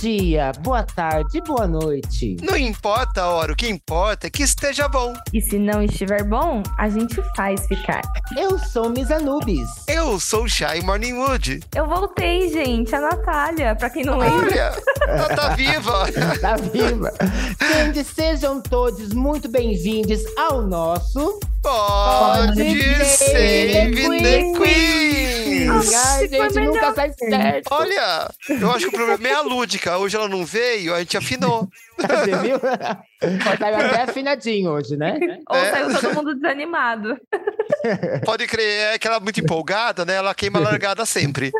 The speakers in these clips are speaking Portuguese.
dia, boa tarde, boa noite. Não importa a hora, o que importa é que esteja bom. E se não estiver bom, a gente faz ficar. Eu sou Miss Anubis. Eu sou o Shy Morningwood. Eu voltei, gente, a Natália, pra quem não lembra. Olha, ela tá viva. Tá viva. Gente, sejam todos muito bem-vindos ao nosso Pode save the Queen. Ai, Ficou gente, nunca sai certo. Olha, eu acho que o problema é a lúdica. Hoje ela não veio, a gente afinou. Você viu? Saiu até afinadinho hoje, né? Ou É. saiu todo mundo desanimado. Pode crer, é que ela é muito empolgada, né? Ela queima a largada sempre.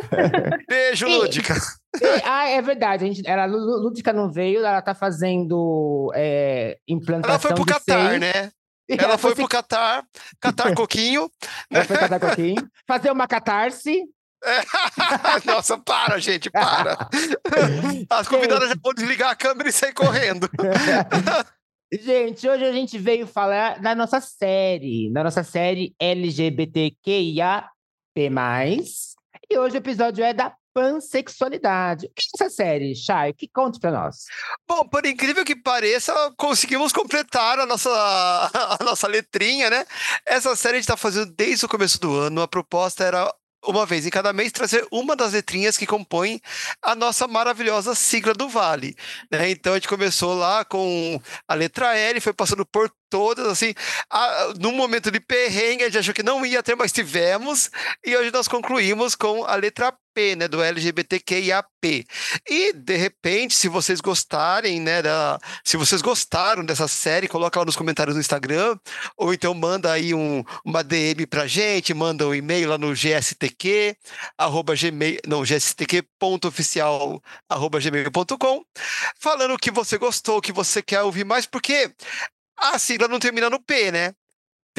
Beijo, E- lúdica. E- ah, é verdade. A gente, ela, Lúdica não veio, ela tá fazendo é, implantação Ela foi pro de Catar, seio. né? E Ela foi se- pro Catar, Catar Coquinho. Ela foi catar coquinho. Fazer uma catarse. Nossa, para, gente, para. As convidadas já vão desligar a câmera e sair correndo. Gente, hoje a gente veio falar da nossa série, da nossa série LGBTQIAP+. E hoje o episódio é da pansexualidade. O que é essa série, Chay? Que conte pra nós. Bom, por incrível que pareça, conseguimos completar a nossa, a nossa letrinha, né? Essa série a gente está fazendo desde o começo do ano. A proposta era, uma vez em cada mês, trazer uma das letrinhas que compõem a nossa maravilhosa sigla do Vale. Né? Então a gente começou lá com a letra L, foi passando por todas, assim. A, num momento de perrengue, a gente achou que não ia ter, mas tivemos. E hoje nós concluímos com a letra P, né? Do LGBTQIAP. E, de repente, se vocês gostarem, né, da, se vocês gostaram dessa série, coloca lá nos comentários do Instagram, ou então manda aí um, uma DM pra gente, manda um e-mail lá no GSTQ, arroba gmail, não, gstq.oficial, arroba gmail.com, falando que você gostou, que você quer ouvir mais, porque a sigla não termina no P, né?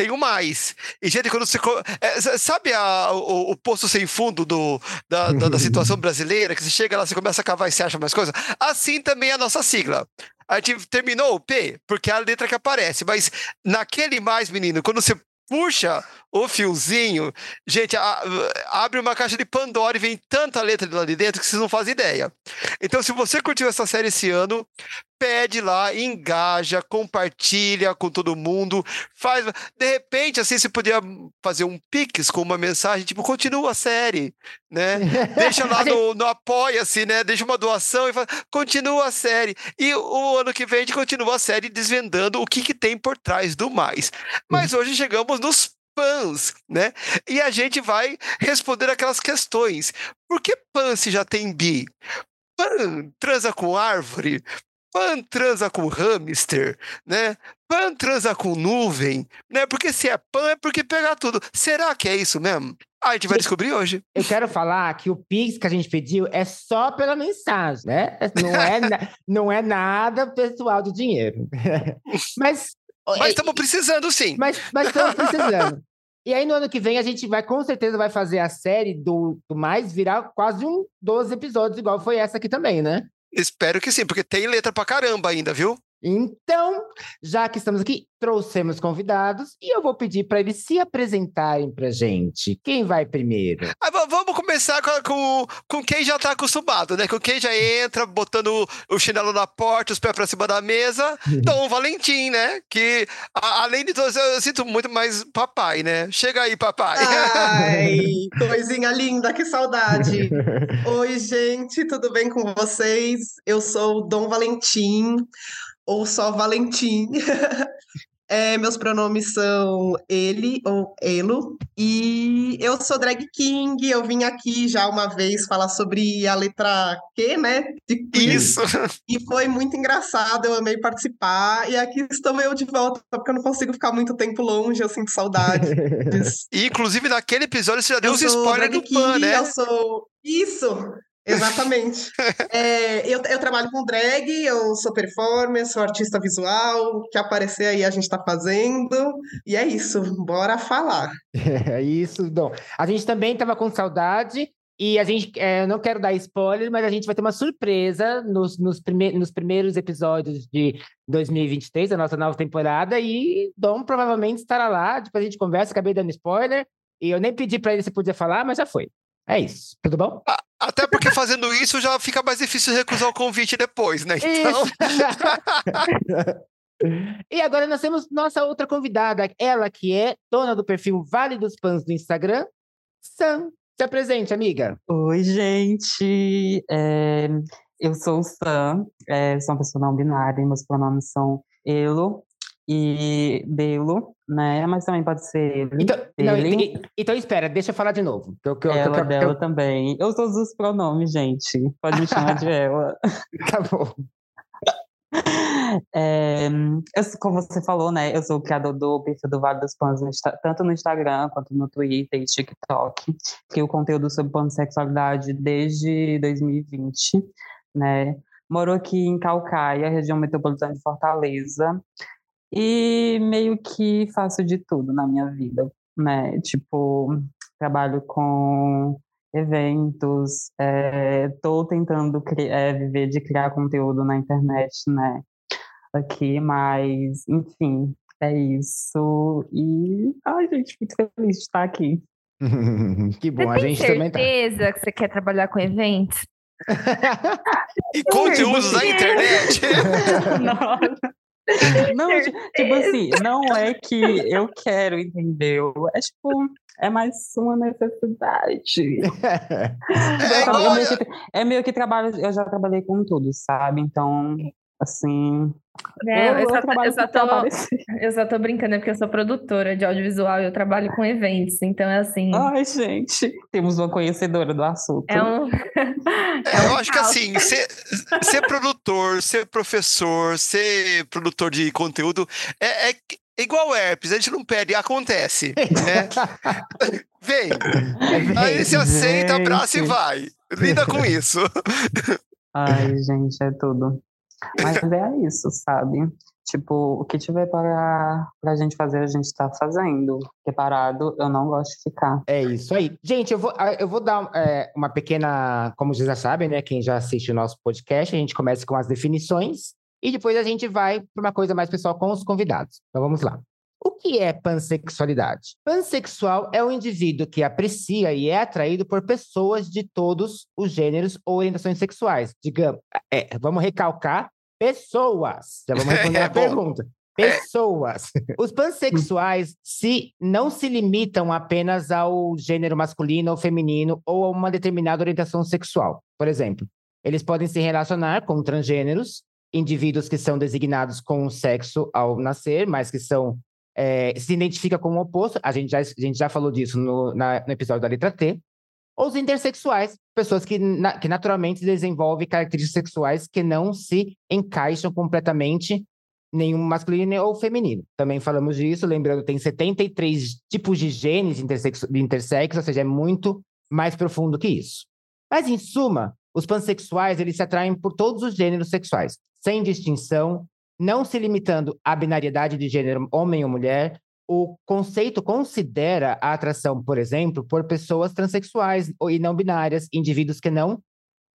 Tem o mais. E, gente, quando você. é, sabe a- o, o poço sem fundo do, da, da, da situação brasileira? Que você chega lá, você começa a cavar e você acha mais coisas? Assim também é a nossa sigla. A gente terminou o P, porque é a letra que aparece. Mas naquele mais, menino, quando você puxa o fiozinho, gente, a- abre uma caixa de Pandora e vem tanta letra lá de dentro que vocês não fazem ideia. Então, se você curtiu essa série esse ano, pede lá, engaja, compartilha com todo mundo, faz. De repente, assim, você podia fazer um pix com uma mensagem, tipo, continua a série, né? Deixa lá no, no apoia-se, né? Deixa uma doação e fala, continua a série. E o ano que vem a gente continua a série desvendando o que, que tem por trás do mais. Mas hoje chegamos nos pãs, né? E a gente vai responder aquelas questões. Por que pan se já tem bi? Pan transa com árvore? Pan transa com hamster, né? Pan transa com nuvem, né? Porque se é pan é porque pega tudo. Será que é isso mesmo? Ah, a gente vai descobrir hoje. Eu quero falar que o Pix que a gente pediu é só pela mensagem, né? Não é, na- não é nada pessoal de dinheiro. Mas. Mas estamos precisando sim. Mas, mas estamos precisando. E aí, no ano que vem, a gente vai, com certeza, vai fazer a série do, do mais virar quase um 12 episódios, igual foi essa aqui também, né? Espero que sim, porque tem letra pra caramba ainda, viu? Então, já que estamos aqui, trouxemos convidados e eu vou pedir para eles se apresentarem pra gente. Quem vai primeiro? Ah, va- vamos começar com, com, com quem já tá acostumado, né? Com quem já entra botando o, chinelo na porta, os pés pra cima da mesa. Dom Valentim, né? Que, a- além de todos, eu sinto muito mais papai, né? Chega aí, papai. Ai, coisinha linda, que saudade. Oi, gente, tudo bem com vocês? Eu sou o Dom Valentim, ou só Valentim. É, meus pronomes são ele ou elo, e eu sou drag king. Eu vim aqui já uma vez falar sobre a letra Q, né? de Isso. E foi muito engraçado, eu amei participar. E aqui estou eu de volta, porque eu não consigo ficar muito tempo longe, eu sinto saudade. E, inclusive, naquele episódio você já deu Eu os spoilers do Pan, né? Eu sou. Isso! Exatamente. É, eu, eu trabalho com drag, eu sou performer, sou artista visual, o que aparecer aí a gente tá fazendo. E é isso, bora falar. É isso, Dom. A gente também estava com saudade e a gente, é, eu não quero dar spoiler, mas a gente vai ter uma surpresa nos, nos, prime nos primeiros episódios de 2023, da nossa nova temporada, e Dom provavelmente estará lá, depois a gente conversa, acabei dando spoiler, e eu nem pedi para ele se podia falar, mas já foi. É isso, tudo bom? Até porque fazendo isso já fica mais difícil recusar o convite depois, né? Então, E agora nós temos nossa outra convidada, ela que é dona do perfil Vale dos Pães do Instagram, Sam. Se apresente, amiga. Oi, gente. É, eu sou o Sam, é, sou uma pessoa não binária, meus pronomes são Elo e Belo, né? Mas também pode ser ele, Então, não, ele, e- então espera, deixa eu falar de novo. Eu- ela, eu- dela também. Eu sou os pronomes, gente. Pode me chamar de ela. Tá bom. É, eu, como você falou, né? Eu sou o criador do perfil do Vale dos Panos, no tanto no Instagram quanto no Twitter e TikTok. Crio conteúdo sobre pansexualidade desde 2020, né? Moro aqui em Calcaia, região metropolitana de Fortaleza, e meio que faço de tudo na minha vida, né? Tipo, trabalho com eventos, estou tentando cri- eh, viver de criar conteúdo na internet, né? Aqui, mas, enfim, é isso. E, ai, gente, muito feliz de estar aqui. que Você bom, a tem gente também tá. certeza que você quer trabalhar com eventos? e conteúdos na internet. Não, ti- tipo assim, não é que eu quero, entendeu? É tipo, é mais uma necessidade. É é, meio que, é meio que trabalho, eu já trabalhei com tudo, sabe? Então, assim, Né? eu, Eu, só, eu, só tô, eu só tô brincando, é porque eu sou produtora de audiovisual e eu trabalho com eventos. Então, é assim. Ai, gente, temos uma conhecedora do assunto. É um. É, eu acho que assim, ser, ser produtor, ser professor, ser produtor de conteúdo é, é igual herpes, a gente não pede, acontece. Né? Vem, aí você aceita, abraça e vai. Lida com isso. Ai, gente, é tudo. Mas é isso, sabe? Tipo, o que tiver para a gente fazer, a gente tá fazendo. Porque parado, eu não gosto de ficar. É isso aí. Gente, eu vou, ah, eu vou dar é, uma pequena. Como vocês já sabem, né? Quem já assiste o nosso podcast, a gente começa com as definições e depois a gente vai para uma coisa mais pessoal com os convidados. Então vamos lá. O que é pansexualidade? Pansexual é um indivíduo que aprecia e é atraído por pessoas de todos os gêneros ou orientações sexuais. Digamos, é, vamos recalcar pessoas. Já vamos responder É, a bom. pergunta. Pessoas. Os pansexuais se, não se limitam apenas ao gênero masculino ou feminino ou a uma determinada orientação sexual. Por exemplo, eles podem se relacionar com transgêneros, indivíduos que são designados com o sexo ao nascer, mas que são é, se identifica com o oposto. A gente já, a gente já falou disso no, na- no episódio da letra T. Ou os intersexuais, pessoas que, na- que naturalmente desenvolvem características sexuais que não se encaixam completamente nenhum masculino ou feminino. Também falamos disso, lembrando, tem 73 tipos de genes intersexo, de intersexo, ou seja, é muito mais profundo que isso. Mas, em suma, os pansexuais, eles se atraem por todos os gêneros sexuais, sem distinção, não se limitando à binariedade de gênero homem ou mulher. O conceito considera a atração, por exemplo, por pessoas transexuais e não binárias, indivíduos que não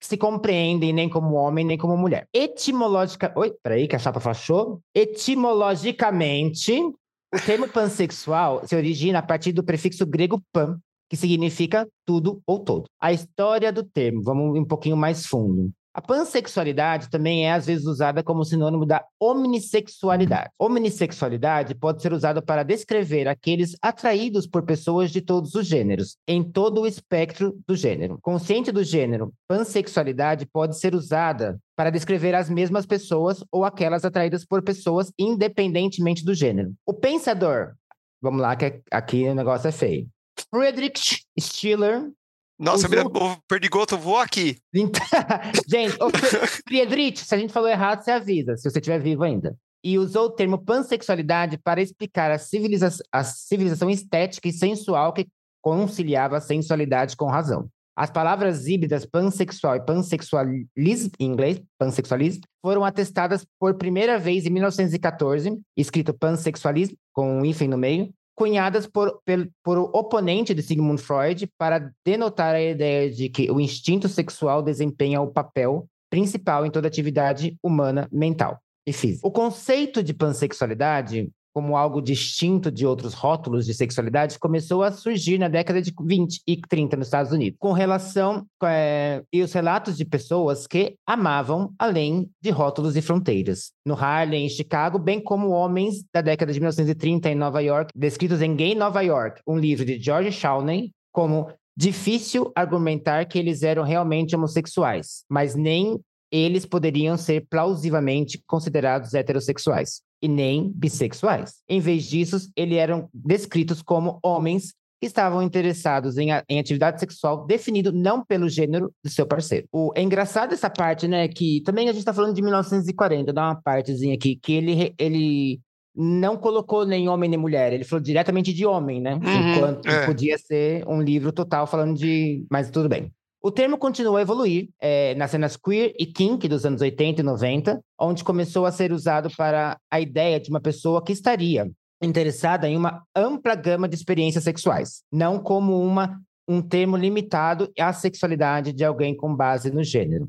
se compreendem nem como homem nem como mulher. Etimológica. Oi, peraí, que a chapa fechou. Etimologicamente, o termo pansexual se origina a partir do prefixo grego pan, que significa tudo ou todo. A história do termo, vamos um pouquinho mais fundo. A pansexualidade também é às vezes usada como sinônimo da omnissexualidade. Omnissexualidade pode ser usada para descrever aqueles atraídos por pessoas de todos os gêneros, em todo o espectro do gênero. Consciente do gênero, pansexualidade pode ser usada para descrever as mesmas pessoas ou aquelas atraídas por pessoas independentemente do gênero. O pensador, vamos lá que aqui o negócio é feio. Friedrich Schiller Nossa, Os outros- perdigoto voou aqui. então, gente, Friedrich, se a gente falou errado, você avisa, se você estiver vivo ainda. E usou o termo pansexualidade para explicar a, civiliza a civilização estética e sensual que conciliava a sensualidade com razão. As palavras híbridas pansexual e pansexualism, em inglês, pansexualism, foram atestadas por primeira vez em 1914, escrito pansexualism, com um hífen no meio, cunhadas por, pel- por o oponente de Sigmund Freud para denotar a ideia de que o instinto sexual desempenha o papel principal em toda atividade humana mental e física. O conceito de pansexualidade como algo distinto de outros rótulos de sexualidade começou a surgir na década de 20 e 30 nos Estados Unidos, com relação é, e os relatos de pessoas que amavam além de rótulos e fronteiras. No Harlem, em Chicago, bem como homens da década de 1930 em Nova York, descritos em Gay Nova York, um livro de George Shawnee, como difícil argumentar que eles eram realmente homossexuais, mas nem eles poderiam ser plausivelmente considerados heterossexuais e nem bissexuais. Em vez disso, eles eram descritos como homens que estavam interessados em, em atividade sexual definido não pelo gênero do seu parceiro. O, é engraçado essa parte, né, que também a gente está falando de 1940, dá uma partezinha aqui, que ele, ele não colocou nem homem nem mulher, ele falou diretamente de homem, né? Uhum, Enquanto é. podia ser um livro total falando de. Mas tudo bem. O termo continuou a evoluir é, nas cenas queer e kink dos anos 80 e 90, onde começou a ser usado para a ideia de uma pessoa que estaria interessada em uma ampla gama de experiências sexuais, não como uma, um termo limitado à sexualidade de alguém com base no gênero.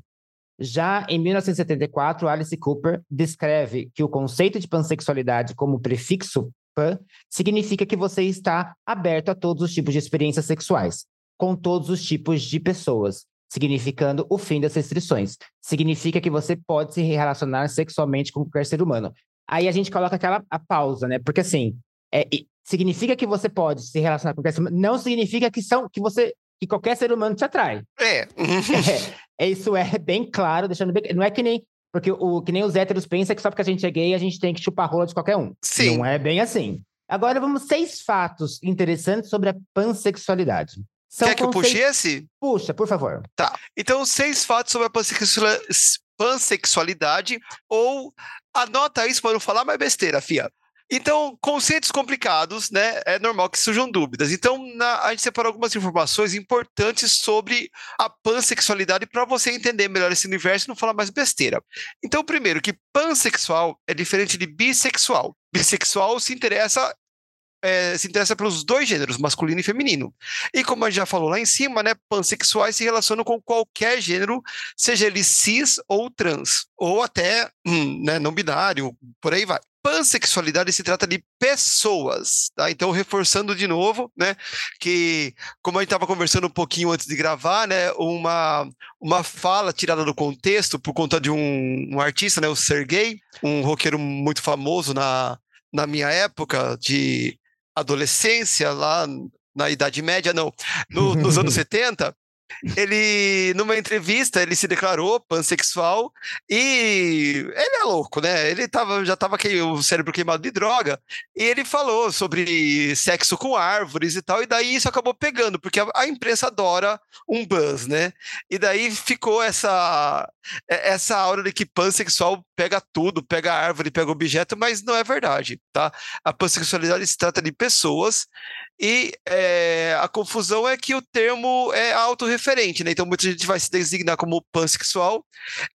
Já em 1974, Alice Cooper descreve que o conceito de pansexualidade como prefixo pan significa que você está aberto a todos os tipos de experiências sexuais, com todos os tipos de pessoas, significando o fim das restrições. Significa que você pode se relacionar sexualmente com qualquer ser humano. Aí a gente coloca aquela a pausa, né? Porque assim, é, significa que você pode se relacionar com qualquer ser humano, não significa que são que você que qualquer ser humano te atrai. É. é, isso é bem claro, deixando bem, não é que nem porque o que nem os héteros pensam que só porque a gente é gay a gente tem que chupar rola de qualquer um. Sim. Não é bem assim. Agora vamos seis fatos interessantes sobre a pansexualidade. São Quer que eu puxe esse? Puxa, por favor. Tá. Então, seis fatos sobre a pansexualidade, ou anota isso para não falar mais besteira, fia. Então, conceitos complicados, né? É normal que surjam dúvidas. Então, na, a gente separou algumas informações importantes sobre a pansexualidade para você entender melhor esse universo e não falar mais besteira. Então, primeiro, que pansexual é diferente de bissexual. Bissexual se interessa é, se interessa pelos dois gêneros, masculino e feminino. E como a gente já falou lá em cima, né, pansexuais se relacionam com qualquer gênero, seja ele cis ou trans, ou até hum, né, não binário, por aí vai pansexualidade se trata de pessoas, tá? Então, reforçando de novo, né, que como a gente estava conversando um pouquinho antes de gravar, né, uma, uma fala tirada do contexto por conta de um, um artista, né, o Sergei, um roqueiro muito famoso na, na minha época de adolescência, lá na Idade Média, não, no, nos anos 70, ele, numa entrevista, ele se declarou pansexual e ele é louco, né? Ele tava, já tava com o cérebro queimado de droga e ele falou sobre sexo com árvores e tal, e daí isso acabou pegando, porque a, a imprensa adora um buzz, né? E daí ficou essa, essa aura de que pansexual pega tudo, pega árvore, pega objeto, mas não é verdade, tá? A pansexualidade se trata de pessoas e é, a confusão é que o termo é autorreferente, né? Então muita gente vai se designar como pansexual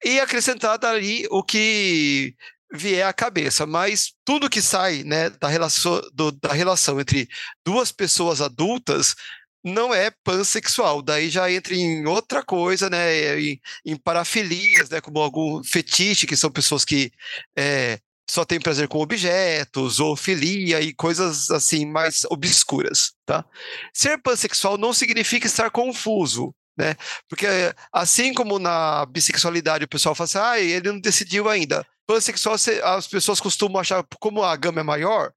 e acrescentar dali o que vier à cabeça, mas tudo que sai né, da, relação, do, da relação entre duas pessoas adultas não é pansexual, daí já entra em outra coisa, né, em, em parafilias, né, como algum fetiche, que são pessoas que é, só tem prazer com objetos, ou filia e coisas assim mais obscuras, tá? Ser pansexual não significa estar confuso, né? Porque assim como na bissexualidade o pessoal fala assim, ah, ele não decidiu ainda. Pansexual, as pessoas costumam achar, como a gama é maior,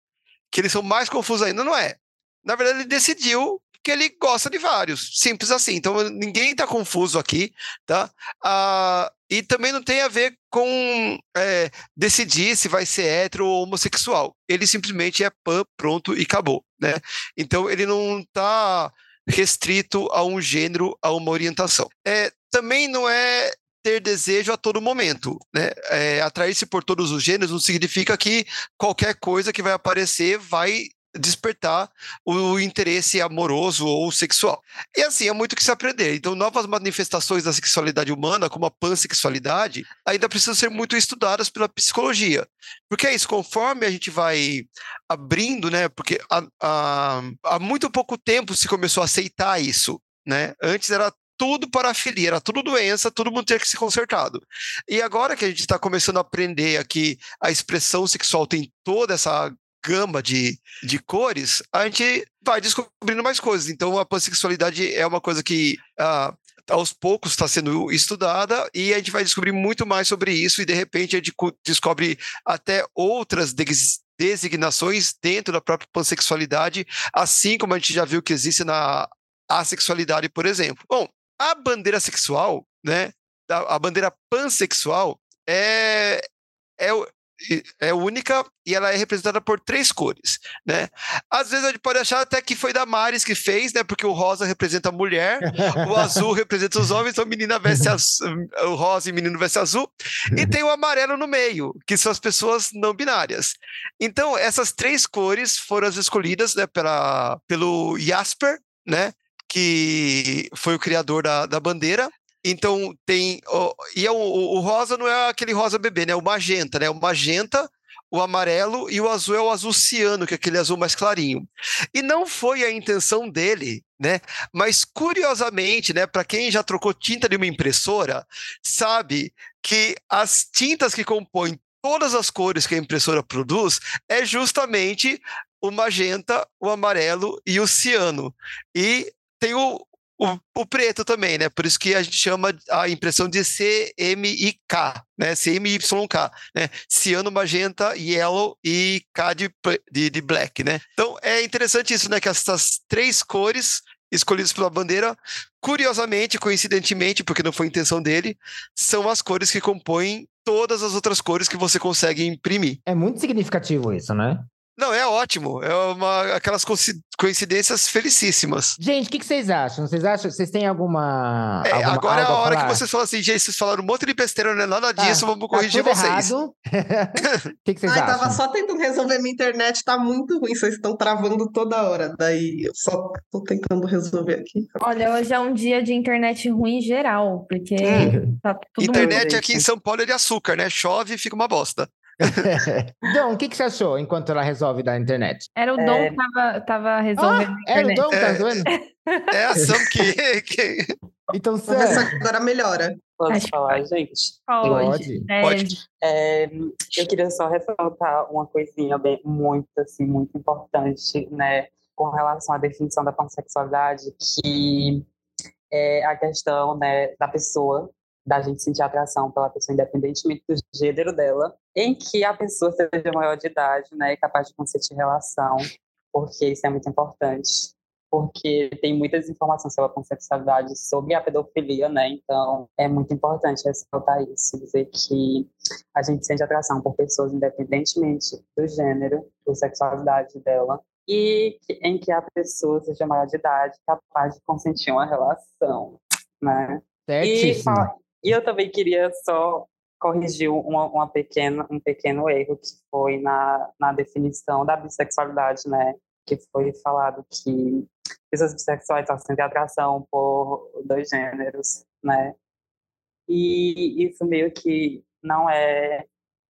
que eles são mais confusos ainda. Não é. Na verdade, ele decidiu que ele gosta de vários. Simples assim. Então, ninguém está confuso aqui, tá? Ah, e também não tem a ver com é, decidir se vai ser hétero ou homossexual. Ele simplesmente é pan, pronto e acabou, né? Então, ele não está restrito a um gênero, a uma orientação. É, também não é ter desejo a todo momento, né? É, Atrair-se por todos os gêneros não significa que qualquer coisa que vai aparecer vai despertar o interesse amoroso ou sexual. E assim, é muito que se aprender. Então, novas manifestações da sexualidade humana, como a pansexualidade, ainda precisam ser muito estudadas pela psicologia. Porque é isso, conforme a gente vai abrindo, né? Porque há, há, há muito pouco tempo se começou a aceitar isso. Né? Antes era tudo parafilia, era tudo doença, todo mundo tinha que ser consertado. E agora que a gente está começando a aprender aqui a expressão sexual tem toda essa gama de, de cores, a gente vai descobrindo mais coisas. Então, a pansexualidade é uma coisa que uh, aos poucos está sendo estudada e a gente vai descobrir muito mais sobre isso e de repente a gente descobre até outras designações dentro da própria pansexualidade, assim como a gente já viu que existe na assexualidade, por exemplo. Bom, a bandeira sexual, né, a bandeira pansexual é, é, é única e ela é representada por três cores, né? Às vezes a gente pode achar até que foi da Maris que fez, né? Porque o rosa representa a mulher, o azul representa os homens, então menina veste azul, o rosa e menino veste azul, e tem o amarelo no meio, que são as pessoas não binárias. Então essas três cores foram as escolhidas, né? Pela, pelo Jasper, né? Que foi o criador da, da bandeira, então tem. e é o, o, rosa não é aquele rosa bebê, né? É o magenta, né? O magenta, o amarelo e o azul é o azul ciano, que é aquele azul mais clarinho. E não foi a intenção dele, né? Mas curiosamente, né, para quem já trocou tinta de uma impressora, sabe que as tintas que compõem todas as cores que a impressora produz é justamente o magenta, o amarelo e o ciano. E tem o, o, o, preto também, né? Por isso que a gente chama a impressão de CMYK, né? CMYK, né? Ciano, magenta, yellow e K de, de, de black, né? Então é interessante isso, né? Que essas três cores escolhidas pela bandeira, curiosamente, coincidentemente, porque não foi intenção dele, são as cores que compõem todas as outras cores que você consegue imprimir. É muito significativo isso, né? Não, é ótimo. É uma, aquelas coincidências felicíssimas. Gente, o que, que, vocês acham? Vocês acham? Vocês têm alguma. É, alguma agora é a hora que vocês falam assim, gente, vocês falaram um monte de besteira, não é nada tá, disso, vamos tá corrigir vocês. O que, que, vocês Ai, acham? tava só tentando resolver minha internet, tá muito ruim, vocês estão travando toda hora. Daí eu só tô tentando resolver aqui. Olha, hoje é um dia de internet ruim geral, porque hum. tá tudo Internet aqui em São Paulo é de açúcar, né? Chove e fica uma bosta. Dom, o que, que você achou enquanto ela resolve da internet? Era o Dom é... que tava, tava resolvendo. Ah, era o Dom que tava resolvendo? É a Sam que. que... Então, Sam. agora melhora. Posso Acho falar, gente? Pode. É, Pode. É, eu queria só ressaltar uma coisinha bem, muito, assim, muito importante, né? Com relação à definição da pansexualidade, que é a questão né, da pessoa da gente sentir atração pela pessoa, independentemente do gênero dela, em que a pessoa seja maior de idade, né, e capaz de consentir relação, porque isso é muito importante. Porque tem muitas informações sobre a consensualidade, sobre a pedofilia, né? Então, é muito importante ressaltar isso, dizer que a gente sente atração por pessoas independentemente do gênero, da sexualidade dela, e em que a pessoa seja maior de idade, capaz de consentir uma relação, né? Certíssimo. E, eu também queria só corrigir uma, uma pequena, um pequeno erro que foi na, na definição da bissexualidade, né? Que foi falado que pessoas bissexuais só sentem atração por dois gêneros, né? E isso meio que não é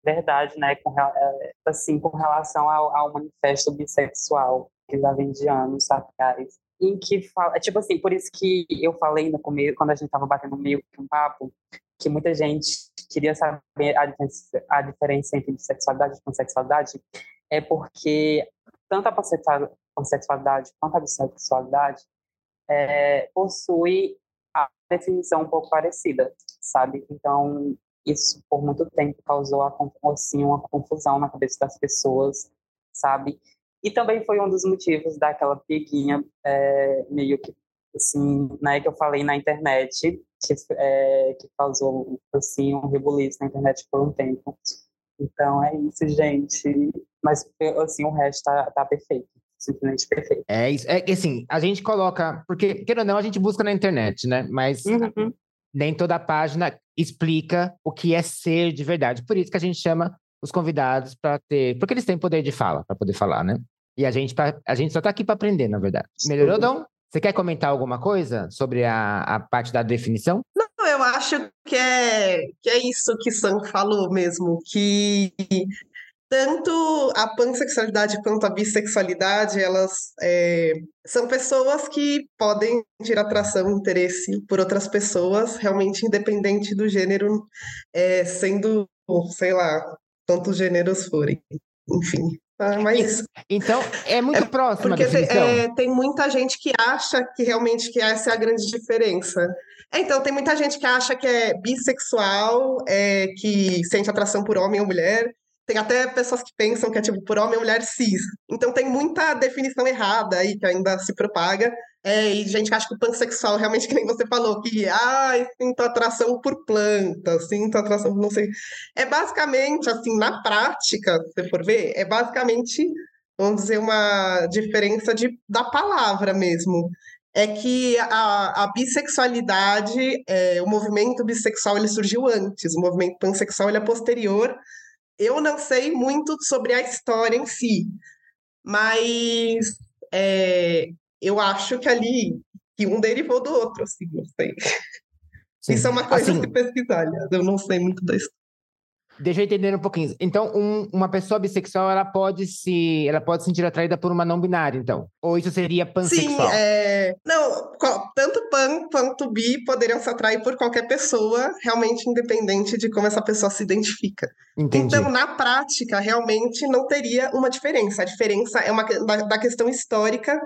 verdade, né? Com, é, assim, com relação ao, ao manifesto bissexual que já vem de anos atrás em que fala, é tipo assim, por isso que eu falei no começo, quando a gente estava batendo meio que um papo, que muita gente queria saber a diferença, a diferença entre bissexualidade e pansexualidade, é porque tanto a pansexualidade quanto a bissexualidade é, possui a definição um pouco parecida, sabe? Então, isso por muito tempo causou assim, uma confusão na cabeça das pessoas, sabe? E também foi um dos motivos daquela piguinha é, meio que, assim, né, que eu falei na internet, que, é, que causou, assim, um rebuliço na internet por um tempo. Então é isso, gente. Mas, assim, o resto tá, tá perfeito. Simplesmente perfeito. É isso. É que, assim, a gente coloca... Porque, querendo ou não, a gente busca na internet, né? Mas... Uhum. Nem toda página explica o que é ser de verdade. Por isso que a gente chama os convidados para ter. Porque eles têm poder de fala, para poder falar, né? E a gente, tá, a gente só está aqui para aprender, na verdade. Melhorou, Dom? Você quer comentar alguma coisa sobre a, a parte da definição? Não, eu acho que é, que é isso que Sam falou mesmo, que tanto a pansexualidade quanto a bissexualidade, elas é, são pessoas que podem ter atração, interesse por outras pessoas, realmente independente do gênero, é, sendo, sei lá, quantos gêneros forem. Enfim. Ah, mas Então, é muito próxima a porque tem, é, tem muita gente que acha que realmente que essa é a grande diferença. É, Então, tem muita gente que acha que é bissexual, é, que sente atração por homem ou mulher. Tem até pessoas que pensam que é tipo por homem ou mulher cis. Então, tem muita definição errada aí que ainda se propaga. É, e gente que acha que o pansexual, realmente, que nem você falou, que ah, sinto atração por plantas, sinto atração por não sei. É basicamente, assim, na prática, se você for ver, é basicamente vamos dizer, uma diferença de, da palavra mesmo. É que a, a bissexualidade, é, o movimento bissexual, ele surgiu antes, o movimento pansexual ele é posterior. Eu não sei muito sobre a história em si, mas é, eu acho que ali, que um derivou do outro, assim, não sei. Sim. Isso é uma coisa Assim, se pesquisar, aliás, eu não sei muito da história. Deixa eu entender um pouquinho. Então, um- uma pessoa bissexual, ela pode se, ela pode se sentir atraída por uma não binária, então. Ou isso seria Sim, pansexual? é... não, tanto pan quanto bi poderiam se atrair por qualquer pessoa, realmente independente de como essa pessoa se identifica. Entendi. Então, na prática, realmente não teria uma diferença. A diferença é uma da, da questão histórica.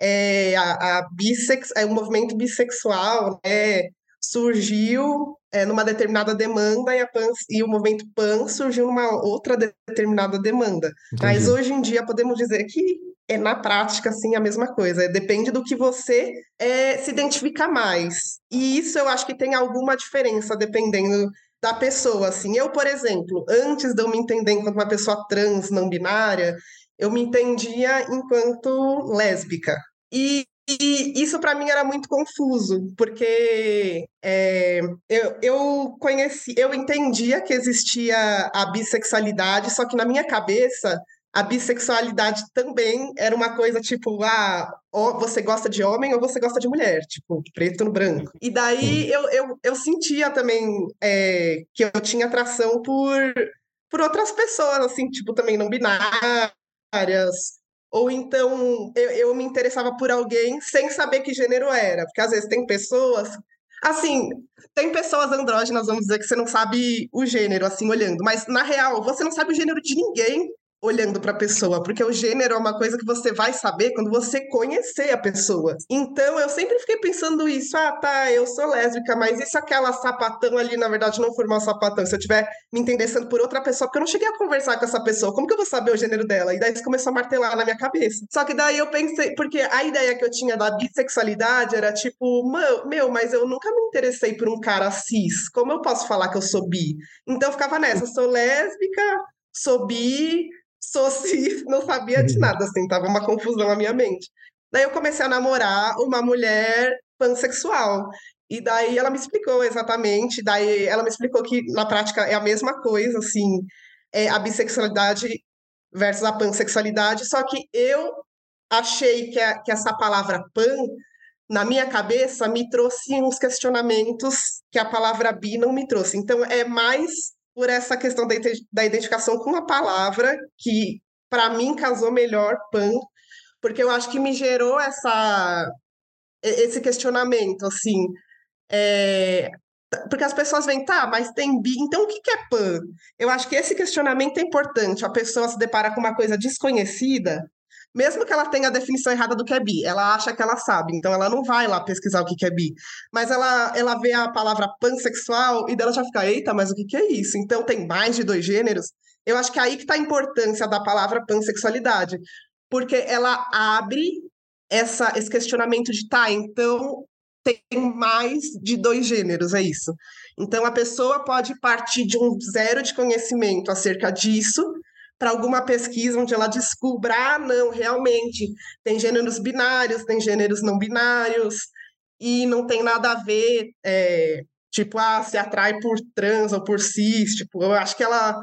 É, a, a bissex, é, o movimento bissexual né, surgiu é, numa determinada demanda e, a pan, e o movimento pan surgiu numa outra de- determinada demanda. Mas Entendi. hoje em dia podemos dizer que é na prática assim a mesma coisa. Depende do que você é, se identifica mais. E isso eu acho que tem alguma diferença dependendo da pessoa. Assim, eu, por exemplo, antes de eu me entender enquanto uma pessoa trans, não binária, eu me entendia enquanto lésbica. E, e isso para mim era muito confuso, porque é, eu, eu conheci, eu entendia que existia a bissexualidade, só que na minha cabeça a bissexualidade também era uma coisa tipo, ah, ó, você gosta de homem ou você gosta de mulher, tipo, preto no branco. E daí eu, eu, eu sentia também é, que eu tinha atração por, por outras pessoas, assim, tipo, também não binárias. Ou então eu, eu me interessava por alguém sem saber que gênero era, porque às vezes tem pessoas. Assim, tem pessoas andrógenas, vamos dizer, que você não sabe o gênero, assim, olhando, mas na real, você não sabe o gênero de ninguém olhando para a pessoa, porque o gênero é uma coisa que você vai saber quando você conhecer a pessoa. Então, eu sempre fiquei pensando isso, ah, tá, eu sou lésbica, mas e se aquela sapatão ali, na verdade, não for uma sapatão? Se eu estiver me interessando por outra pessoa, porque eu não cheguei a conversar com essa pessoa, como que eu vou saber o gênero dela? E daí isso começou a martelar na minha cabeça. Só que daí eu pensei, porque a ideia que eu tinha da bissexualidade era tipo, "Mã- meu, mas eu nunca me interessei por um cara cis, como eu posso falar que eu sou bi? Então eu ficava nessa, sou lésbica, sou bi, sou cis, não sabia de nada, assim, tava uma confusão na minha mente. Daí eu comecei a namorar uma mulher pansexual. E daí ela me explicou exatamente, daí ela me explicou que na prática é a mesma coisa, assim, é a bissexualidade versus a pansexualidade, só que eu achei que, a- que essa palavra pan, na minha cabeça, me trouxe uns questionamentos que a palavra bi não me trouxe. Então, é mais por essa questão da, da identificação com a palavra que, para mim, casou melhor pan, porque eu acho que me gerou essa, esse questionamento, assim, é, porque as pessoas vêm, tá, mas tem bi, então o que que é pan? Eu acho que esse questionamento é importante. A pessoa se depara com uma coisa desconhecida, mesmo que ela tenha a definição errada do que é bi, ela acha que ela sabe, então ela não vai lá pesquisar o que é bi. Mas ela, ela vê a palavra pansexual e dela já fica, eita, mas o que que é isso? Então tem mais de dois gêneros? Eu acho que é aí que está a importância da palavra pansexualidade, porque ela abre essa, esse questionamento de, tá, então tem mais de dois gêneros, é isso. Então a pessoa pode partir de um zero de conhecimento acerca disso para alguma pesquisa onde ela descubra, ah, não, realmente tem gêneros binários, tem gêneros não binários, e não tem nada a ver, é, tipo, ah, se atrai por trans ou por cis, tipo, eu acho que ela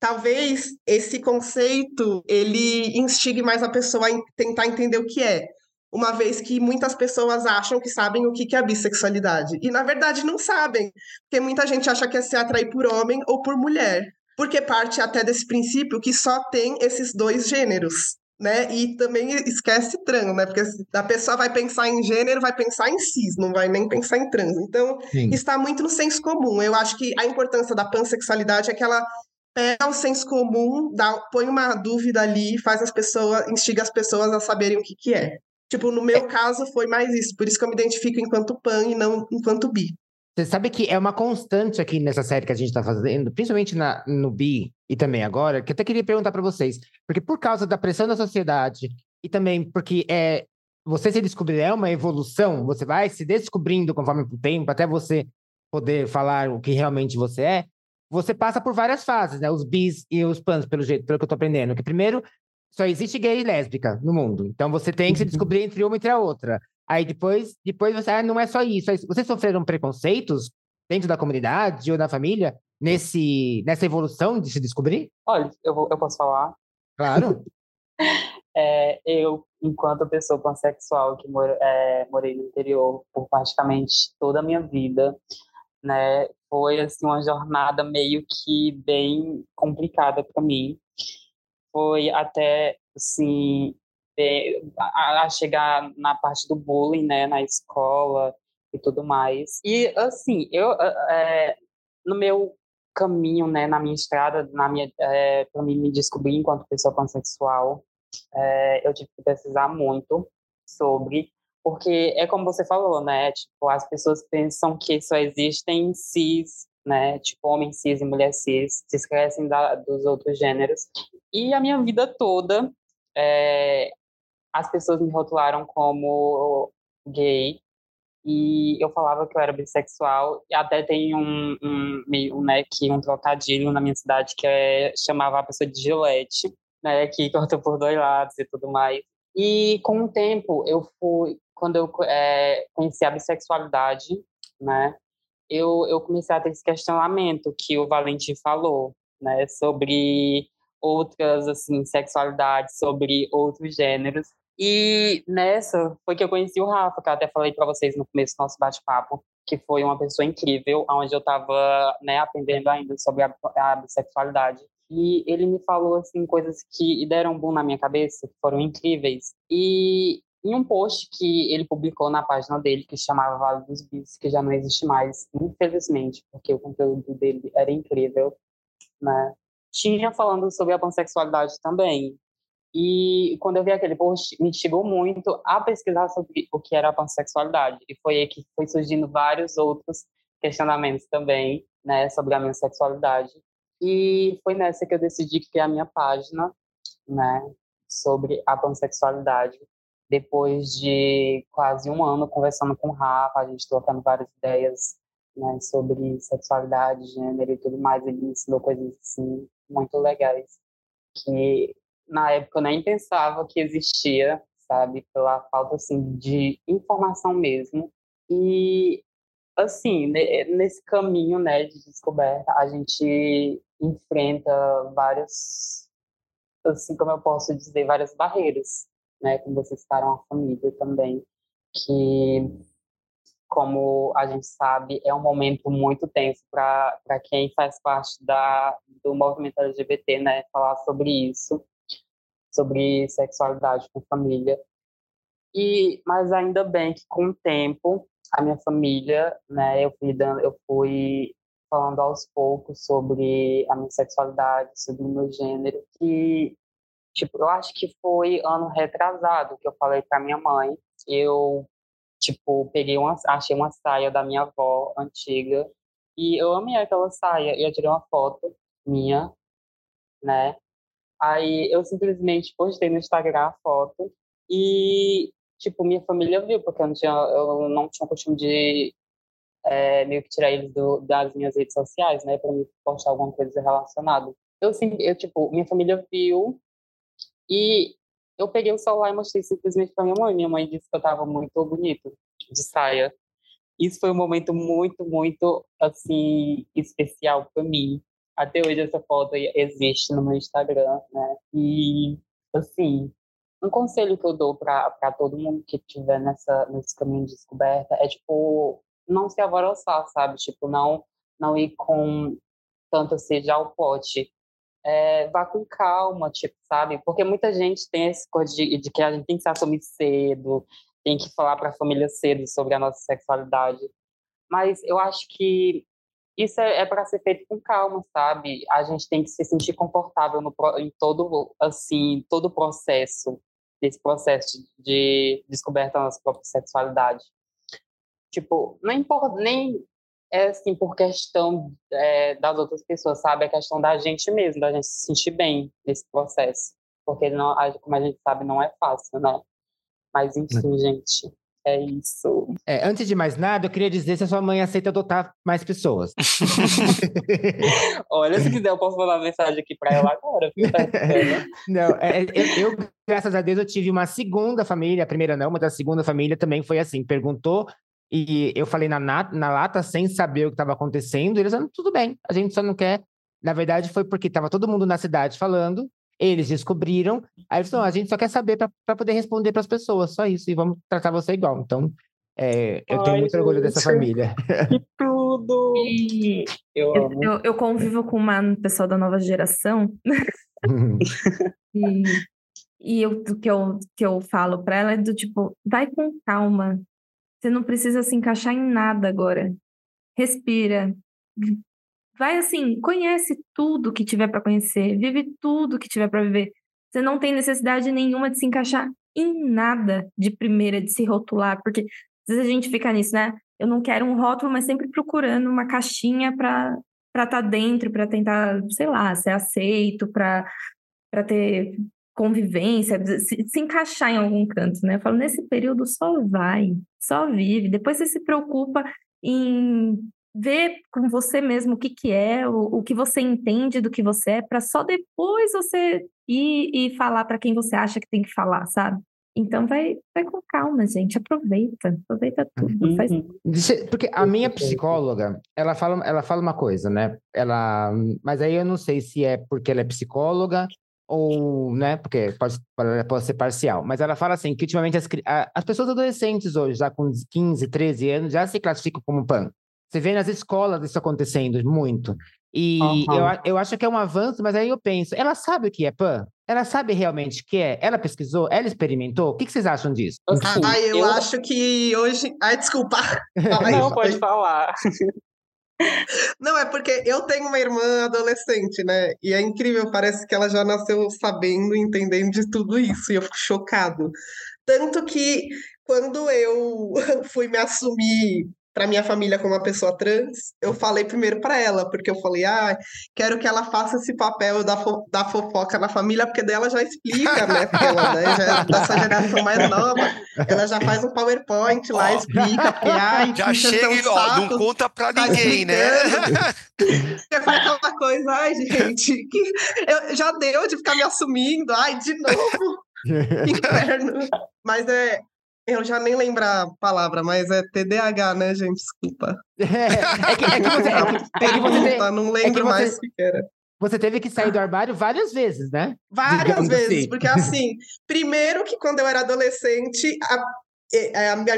talvez esse conceito ele instigue mais a pessoa a en- tentar entender o que é. Uma vez que muitas pessoas acham que sabem o que que é a bissexualidade. E, na verdade, não sabem. Porque muita gente acha que é se atrair por homem ou por mulher. Porque parte até desse princípio que só tem esses dois gêneros. Né? E também esquece trans, né? Porque a pessoa vai pensar em gênero, vai pensar em cis, não vai nem pensar em trans. Então, Sim. está muito no senso comum. Eu acho que a importância da pansexualidade é que ela pega o senso comum, dá, põe uma dúvida ali, faz as pessoas, instiga as pessoas a saberem o que que é. Tipo, no meu caso foi mais isso, por isso que eu me identifico enquanto pan e não enquanto bi. Você sabe que é uma constante aqui nessa série que a gente está fazendo, principalmente na, no bi e também agora, que eu até queria perguntar para vocês, porque por causa da pressão da sociedade e também porque é você se descobrir é uma evolução, você vai se descobrindo conforme o tempo, até você poder falar o que realmente você é, você passa por várias fases, né? Os bis e os pans, pelo jeito, pelo que eu tô aprendendo. Que primeiro, só existe gay e lésbica no mundo. Então você tem que se uhum. descobrir entre uma e entre a outra. Aí depois, depois você, ah, não é só isso. Vocês sofreram preconceitos dentro da comunidade ou da família nesse, nessa evolução de se descobrir? Olha, eu, vou, eu posso falar? Claro. é, eu, enquanto pessoa pansexual que mor, é, morei no interior por praticamente toda a minha vida, né? Foi assim uma jornada meio que bem complicada para mim. Foi até assim a, a, chegar na parte do bullying, né, na escola e tudo mais. E assim, eu é, no meu caminho, né, na minha estrada, na minha é, para mim me descobrir enquanto pessoa pansexual, é, eu tive que pesquisar muito sobre porque é como você falou, né? Tipo, as pessoas pensam que só existem cis, né? Tipo, homem cis e mulher cis, se esquecem da, dos outros gêneros. E a minha vida toda, é, as pessoas me rotularam como gay e eu falava que eu era bissexual e até tem um, um meio né que um trocadilho na minha cidade que é chamava a pessoa de gilete né que corta por dois lados e tudo mais e com o tempo eu fui quando eu é, conheci a bissexualidade, né, eu, eu comecei a ter esse questionamento que o Valentim falou, né, sobre outras assim sexualidades, sobre outros gêneros. E nessa foi que eu conheci o Rafa, que eu até falei para vocês no começo do nosso bate-papo, que foi uma pessoa incrível, onde eu estava né, aprendendo ainda sobre a, a bissexualidade. E ele me falou assim coisas que deram boom na minha cabeça, que foram incríveis. E em um post que ele publicou na página dele, que chamava Vale dos Bis, que já não existe mais, infelizmente, porque o conteúdo dele era incrível, né? Tinha falando sobre a pansexualidade também. E quando eu vi aquele post, me instigou muito a pesquisar sobre o que era a pansexualidade. E foi aí que foi surgindo vários outros questionamentos também, né, sobre a minha sexualidade. E foi nessa que eu decidi criar a minha página, né, sobre a pansexualidade depois de quase um ano conversando com o Rafa, a gente trocando várias ideias né, sobre sexualidade, gênero e tudo mais, ele me ensinou coisas assim muito legais que na época eu nem pensava que existia, sabe, pela falta assim de informação mesmo. E assim, nesse caminho, né, de descoberta, a gente enfrenta vários assim como eu posso dizer, várias barreiras, né, como vocês citaram a família também, que, como a gente sabe, é um momento muito tenso para quem faz parte da, do movimento LGBT, né, falar sobre isso, sobre sexualidade com família. E, mas ainda bem que com o tempo a minha família, né, eu fui dando, eu fui falando aos poucos sobre a minha sexualidade, sobre o meu gênero, que Tipo, eu acho que foi ano retrasado que eu falei para minha mãe. Eu, tipo, peguei uma, achei uma saia da minha avó antiga e eu amei aquela saia. E eu tirei uma foto minha, né? Aí eu simplesmente postei no Instagram a foto e, tipo, minha família viu, porque eu não tinha, eu não tinha costume de é, meio que tirar eles do, das minhas redes sociais, né, para me postar alguma coisa relacionada. Eu, sim, eu, tipo, minha família viu e eu peguei o celular e mostrei simplesmente para minha mãe. Minha mãe disse que eu estava muito bonito de saia. Isso foi um momento muito, muito, assim, especial para mim. Até hoje essa foto existe no meu Instagram, né? E, assim, um conselho que eu dou para todo mundo que estiver nessa, nesse caminho de descoberta é, tipo, não se alvoroçar, sabe? Tipo, não, não ir com tanto seja ao pote é, vá com calma, tipo, sabe? Porque muita gente tem essa coisa de, de que a gente tem que se assumir cedo, tem que falar para a família cedo sobre a nossa sexualidade. Mas eu acho que isso é, é para ser feito com calma, sabe? A gente tem que se sentir confortável no, em todo, assim, todo o processo, desse processo de descoberta da nossa própria sexualidade. Tipo, não importa, nem é assim por questão é, das outras pessoas, sabe? É questão da gente mesmo, da gente se sentir bem nesse processo. Porque, não, como a gente sabe, não é fácil, né? Mas, enfim, gente, é isso. É, antes de mais nada, eu queria dizer se a sua mãe aceita adotar mais pessoas. Olha, se quiser, eu posso mandar uma mensagem aqui para ela agora. não, é, eu, eu, graças a Deus, eu tive uma segunda família, a primeira não, mas a segunda família também foi assim, perguntou e eu falei na, na lata sem saber o que estava acontecendo, e eles falaram, tudo bem, a gente só não quer. Na verdade, foi porque estava todo mundo na cidade falando, eles descobriram, aí eles falaram, a gente só quer saber para poder responder para as pessoas, só isso, e vamos tratar você igual. Então, é, eu Ai, tenho muito gente, orgulho dessa família. Que tudo! E eu, eu, eu, convivo com uma pessoa da nova geração. e e eu, o que eu, que eu falo para ela é do tipo, vai com calma. Você não precisa se encaixar em nada agora. Respira, vai assim, conhece tudo que tiver para conhecer, vive tudo que tiver para viver. Você não tem necessidade nenhuma de se encaixar em nada de primeira, de se rotular, porque às vezes a gente fica nisso, né? Eu não quero um rótulo, mas sempre procurando uma caixinha para estar tá dentro, para tentar, sei lá, ser aceito, para para ter convivência, se, se, encaixar em algum canto, né? Eu falo, nesse período só vai, só vive, depois você se preocupa em ver com você mesmo o que, que é, o, o que você entende do que você é, para só depois você ir e falar para quem você acha que tem que falar, sabe? Então vai, vai com calma, gente. Aproveita, aproveita tudo. Uhum. Faz... Porque a minha psicóloga, ela fala, ela fala uma coisa, né? Ela, mas aí eu não sei se é porque ela é psicóloga ou, né? Porque pode, pode ser parcial. Mas ela fala assim que ultimamente as, as pessoas adolescentes hoje, já com 15, 13 anos, já se classificam como pan. Você vê nas escolas isso acontecendo muito. E uhum. eu, eu acho que é um avanço, mas aí eu penso, ela sabe o que é PAN? Ela sabe realmente o que é? Ela pesquisou? Ela experimentou? O que, que vocês acham disso? Ah, eu, eu, acho que hoje. Ai, desculpa. Não, pode falar. Não, é porque eu tenho uma irmã adolescente, né? E é incrível, parece que ela já nasceu sabendo, entendendo de tudo isso, e eu fico chocado. Tanto que quando eu fui me assumir para minha família como uma pessoa trans, eu falei primeiro para ela, porque eu falei, ah, quero que ela faça esse papel da, fo da fofoca na família, porque dela já explica, né? Porque ela né, já é dessa geração mais nova, ela já faz um PowerPoint lá, explica, porque ai, já chega e ó, não conta para tá ninguém, né? Você faz aquela coisa, ai, gente, que eu, já deu de ficar me assumindo, ai, de novo. Inferno. Mas é, eu já nem lembro a palavra, mas é TDAH, né, gente? Desculpa. É, é, que, é que você. É que, é que você tem, não é lembro você, mais o que era. Você teve que sair do armário várias vezes, né? Várias vezes, assim. porque assim, primeiro que quando eu era adolescente, a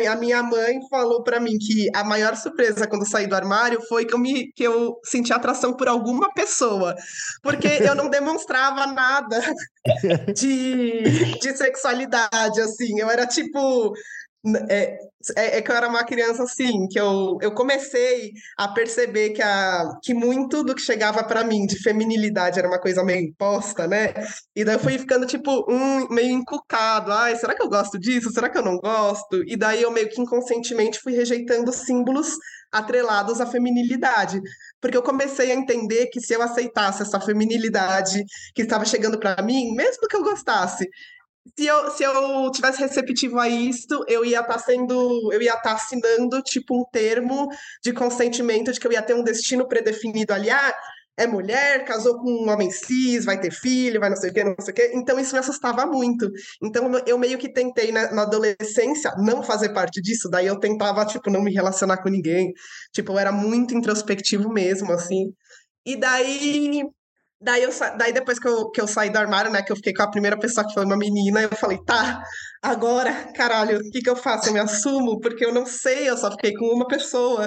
a minha mãe falou para mim que a maior surpresa quando eu saí do armário foi que eu, me, que eu senti atração por alguma pessoa, porque eu não demonstrava nada de, de sexualidade, assim, eu era tipo é, é, é, que eu era uma criança assim, que eu, eu comecei a perceber que, a, que muito do que chegava para mim de feminilidade era uma coisa meio imposta, né? E daí eu fui ficando, tipo, um meio encucado. Ai, será que eu gosto disso? Será que eu não gosto? E daí eu meio que inconscientemente fui rejeitando símbolos atrelados à feminilidade. Porque eu comecei a entender que se eu aceitasse essa feminilidade que estava chegando para mim, mesmo que eu gostasse, se eu, se eu tivesse receptivo a isso, eu ia estar tá sendo, eu ia estar tá assinando tipo um termo de consentimento de que eu ia ter um destino predefinido ali, ah, é mulher, casou com um homem cis, vai ter filho, vai não sei o quê, não sei o quê. Então isso me assustava muito. Então eu meio que tentei na, na adolescência não fazer parte disso, daí eu tentava tipo não me relacionar com ninguém. Tipo, eu era muito introspectivo mesmo assim. E daí Daí, eu, daí depois que eu, que eu saí do armário, né, que eu fiquei com a primeira pessoa que foi uma menina, eu falei, tá, agora, caralho, o que que eu faço? Eu me assumo, porque eu não sei, eu só fiquei com uma pessoa.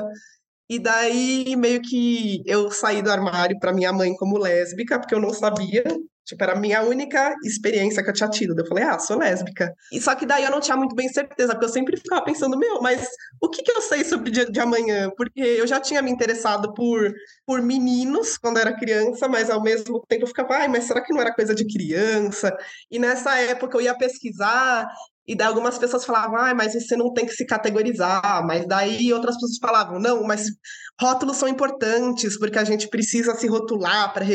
E daí, meio que eu saí do armário para minha mãe como lésbica, porque eu não sabia. Tipo, era a minha única experiência que eu tinha tido. Eu falei, ah, sou lésbica. E só que daí eu não tinha muito bem certeza, porque eu sempre ficava pensando, meu, mas o que, que eu sei sobre o dia de amanhã? Porque eu já tinha me interessado por, por meninos quando era criança, mas ao mesmo tempo eu ficava, ai, mas será que não era coisa de criança? E nessa época eu ia pesquisar e daí algumas pessoas falavam, ah, mas você não tem que se categorizar. Mas daí outras pessoas falavam, não, mas rótulos são importantes, porque a gente precisa se rotular para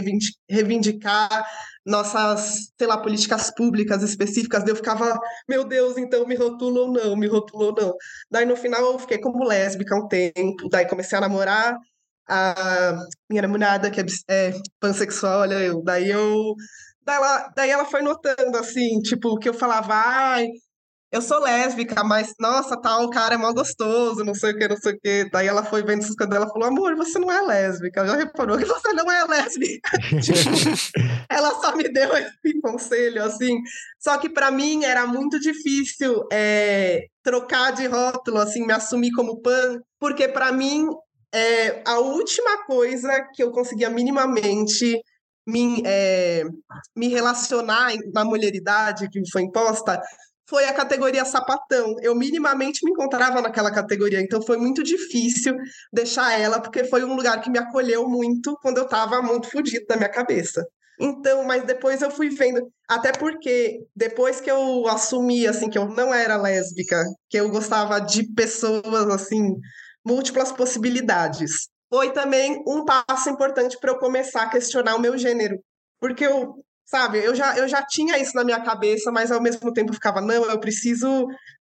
reivindicar nossas, sei lá, políticas públicas específicas. Daí eu ficava, meu Deus, então me rotulo ou não, me rotulo ou não. Daí no final eu fiquei como lésbica um tempo, daí comecei a namorar a minha namorada, que é, é pansexual, olha eu. Daí eu. Daí ela, daí ela foi notando, assim, tipo, que eu falava, ai, eu sou lésbica, mas nossa, tal, o cara é mal gostoso, não sei o que, não sei o que. Daí ela foi vendo essas coisas, ela falou, amor, você não é lésbica. Já reparou que você não é lésbica? tipo, ela só me deu esse conselho, assim. Só que para mim era muito difícil é, trocar de rótulo, assim, me assumir como pan, porque para mim é, a última coisa que eu conseguia minimamente me, é, me relacionar na mulheridade que me foi imposta foi a categoria sapatão. Eu minimamente me encontrava naquela categoria, então foi muito difícil deixar ela, porque foi um lugar que me acolheu muito quando eu estava muito fodido da minha cabeça. Então, mas depois eu fui vendo, até porque depois que eu assumi assim que eu não era lésbica, que eu gostava de pessoas assim, múltiplas possibilidades, foi também um passo importante para eu começar a questionar o meu gênero, porque eu Sabe, eu já, eu já tinha isso na minha cabeça, mas ao mesmo tempo ficava, não, eu preciso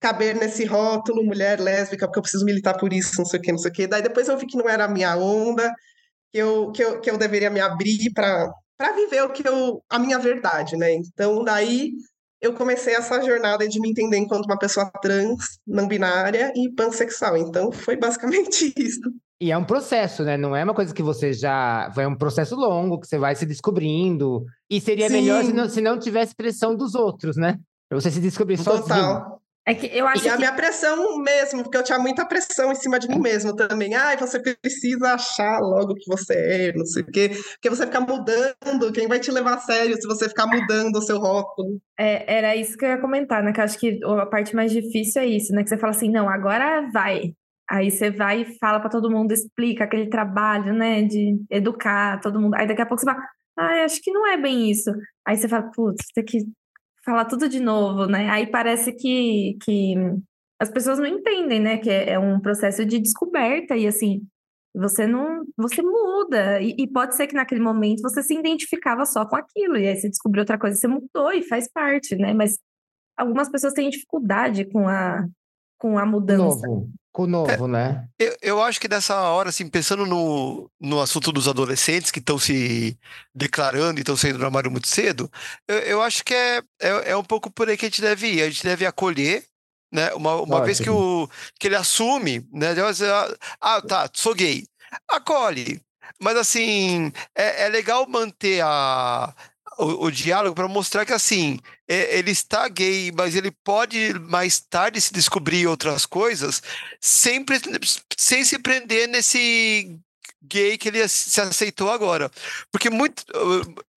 caber nesse rótulo, mulher lésbica, porque eu preciso militar por isso, não sei o que, não sei o que. Daí depois eu vi que não era a minha onda, que eu, que eu, que eu deveria me abrir para viver o que eu, a minha verdade, né? Então daí eu comecei essa jornada de me entender enquanto uma pessoa trans, não binária e pansexual. Então foi basicamente isso. E é um processo, né? Não é uma coisa que você já. Foi um processo longo que você vai se descobrindo. E seria Sim. melhor se não, se não tivesse pressão dos outros, né? Pra você se descobrir Total. sozinho. É que eu acho e que... a minha pressão mesmo, porque eu tinha muita pressão em cima de mim mesmo também. Ai, você precisa achar logo que você é, não sei o quê. Porque você ficar mudando, quem vai te levar a sério se você ficar mudando o seu rótulo? É, era isso que eu ia comentar, né? Que eu acho que a parte mais difícil é isso, né? Que você fala assim, não, agora vai. Aí você vai e fala para todo mundo, explica aquele trabalho, né, de educar todo mundo. Aí daqui a pouco você fala, ah, acho que não é bem isso. Aí você fala, putz, tem que falar tudo de novo, né? Aí parece que, que as pessoas não entendem, né, que é, é um processo de descoberta e assim, você não, você muda e, e, pode ser que naquele momento você se identificava só com aquilo e aí você descobriu outra coisa, você mudou e faz parte, né? Mas algumas pessoas têm dificuldade com a com a mudança. Novo com o novo, é, né? Eu, eu acho que nessa hora, assim, pensando no, no assunto dos adolescentes que estão se declarando e estão saindo do armário muito cedo, eu, eu acho que é, é, é, um pouco por aí que a gente deve ir. A gente deve acolher, né? Uma, uma vez que, o, que ele assume, né? Ah, tá, sou gay. Acolhe. Mas, assim, é, é legal manter a o, o diálogo para mostrar que assim é, ele está gay, mas ele pode mais tarde se descobrir outras coisas, sempre sem se prender nesse gay que ele se aceitou agora, porque muito,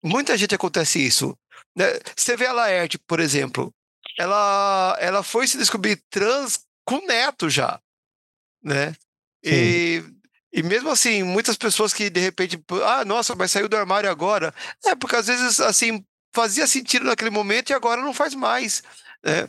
muita gente acontece isso. Né? Você vê a Laerte, por exemplo, ela ela foi se descobrir trans com neto já, né? E e mesmo assim, muitas pessoas que de repente, ah, nossa, mas saiu do armário agora. É, porque às vezes, assim, fazia sentido naquele momento e agora não faz mais. Né?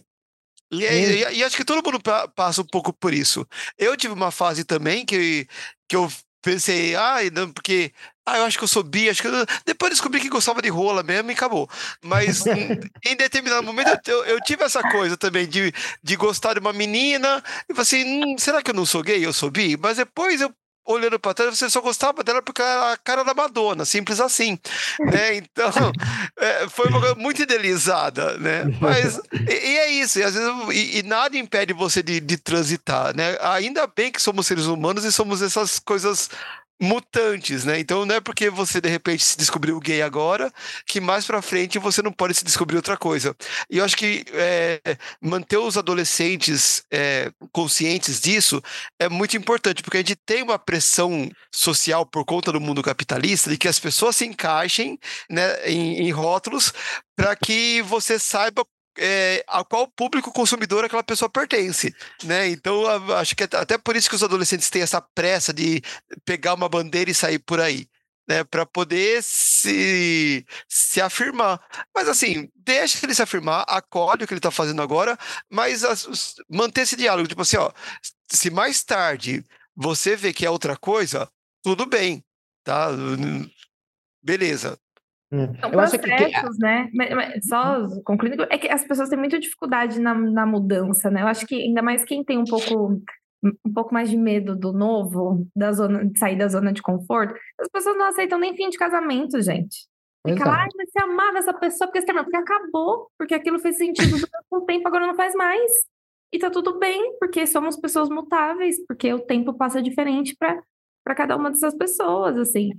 E, e, e, acho que todo mundo passa um pouco por isso. Eu tive uma fase também que, que eu pensei, ah, não, porque ah, eu acho que eu sou bi, acho que eu... depois descobri que gostava de rola mesmo e acabou. Mas em determinado momento eu, eu, tive essa coisa também de, de gostar de uma menina e falei assim, hum, será que eu não sou gay? Eu sou bi? Mas depois eu olhando para trás, você só gostava dela porque era a cara da Madonna, simples assim. né? Então, é, foi uma coisa muito idealizada, né? Mas, e, e é isso, e, às vezes, e, e, nada impede você de, de transitar, né? Ainda bem que somos seres humanos e somos essas coisas mutantes, né? Então não é porque você de repente se descobriu gay agora que mais para frente você não pode se descobrir outra coisa. E eu acho que é, manter os adolescentes é, conscientes disso é muito importante, porque a gente tem uma pressão social por conta do mundo capitalista de que as pessoas se encaixem né, em, em rótulos para que você saiba é, a qual público consumidor aquela pessoa pertence, né? Então, acho que até por isso que os adolescentes têm essa pressa de pegar uma bandeira e sair por aí. Né, para poder se, se afirmar. Mas assim, deixa ele se afirmar, acolhe o que ele está fazendo agora, mas as, manter esse diálogo, tipo assim, ó, se mais tarde você vê que é outra coisa, tudo bem, tá? Beleza. Hum. São eu processos, que... né? Só concluindo, é que as pessoas têm muita dificuldade na, na mudança, né? Eu acho que ainda mais quem tem um pouco um pouco mais de medo do novo, da zona, de sair da zona de conforto, as pessoas não aceitam nem fim de casamento, gente. Fica lá, ah, mas você amava essa pessoa porque você terminou, porque acabou, porque aquilo fez sentido durante um tempo, agora não faz mais. E tá tudo bem, porque somos pessoas mutáveis, porque o tempo passa diferente para cada uma dessas pessoas, assim.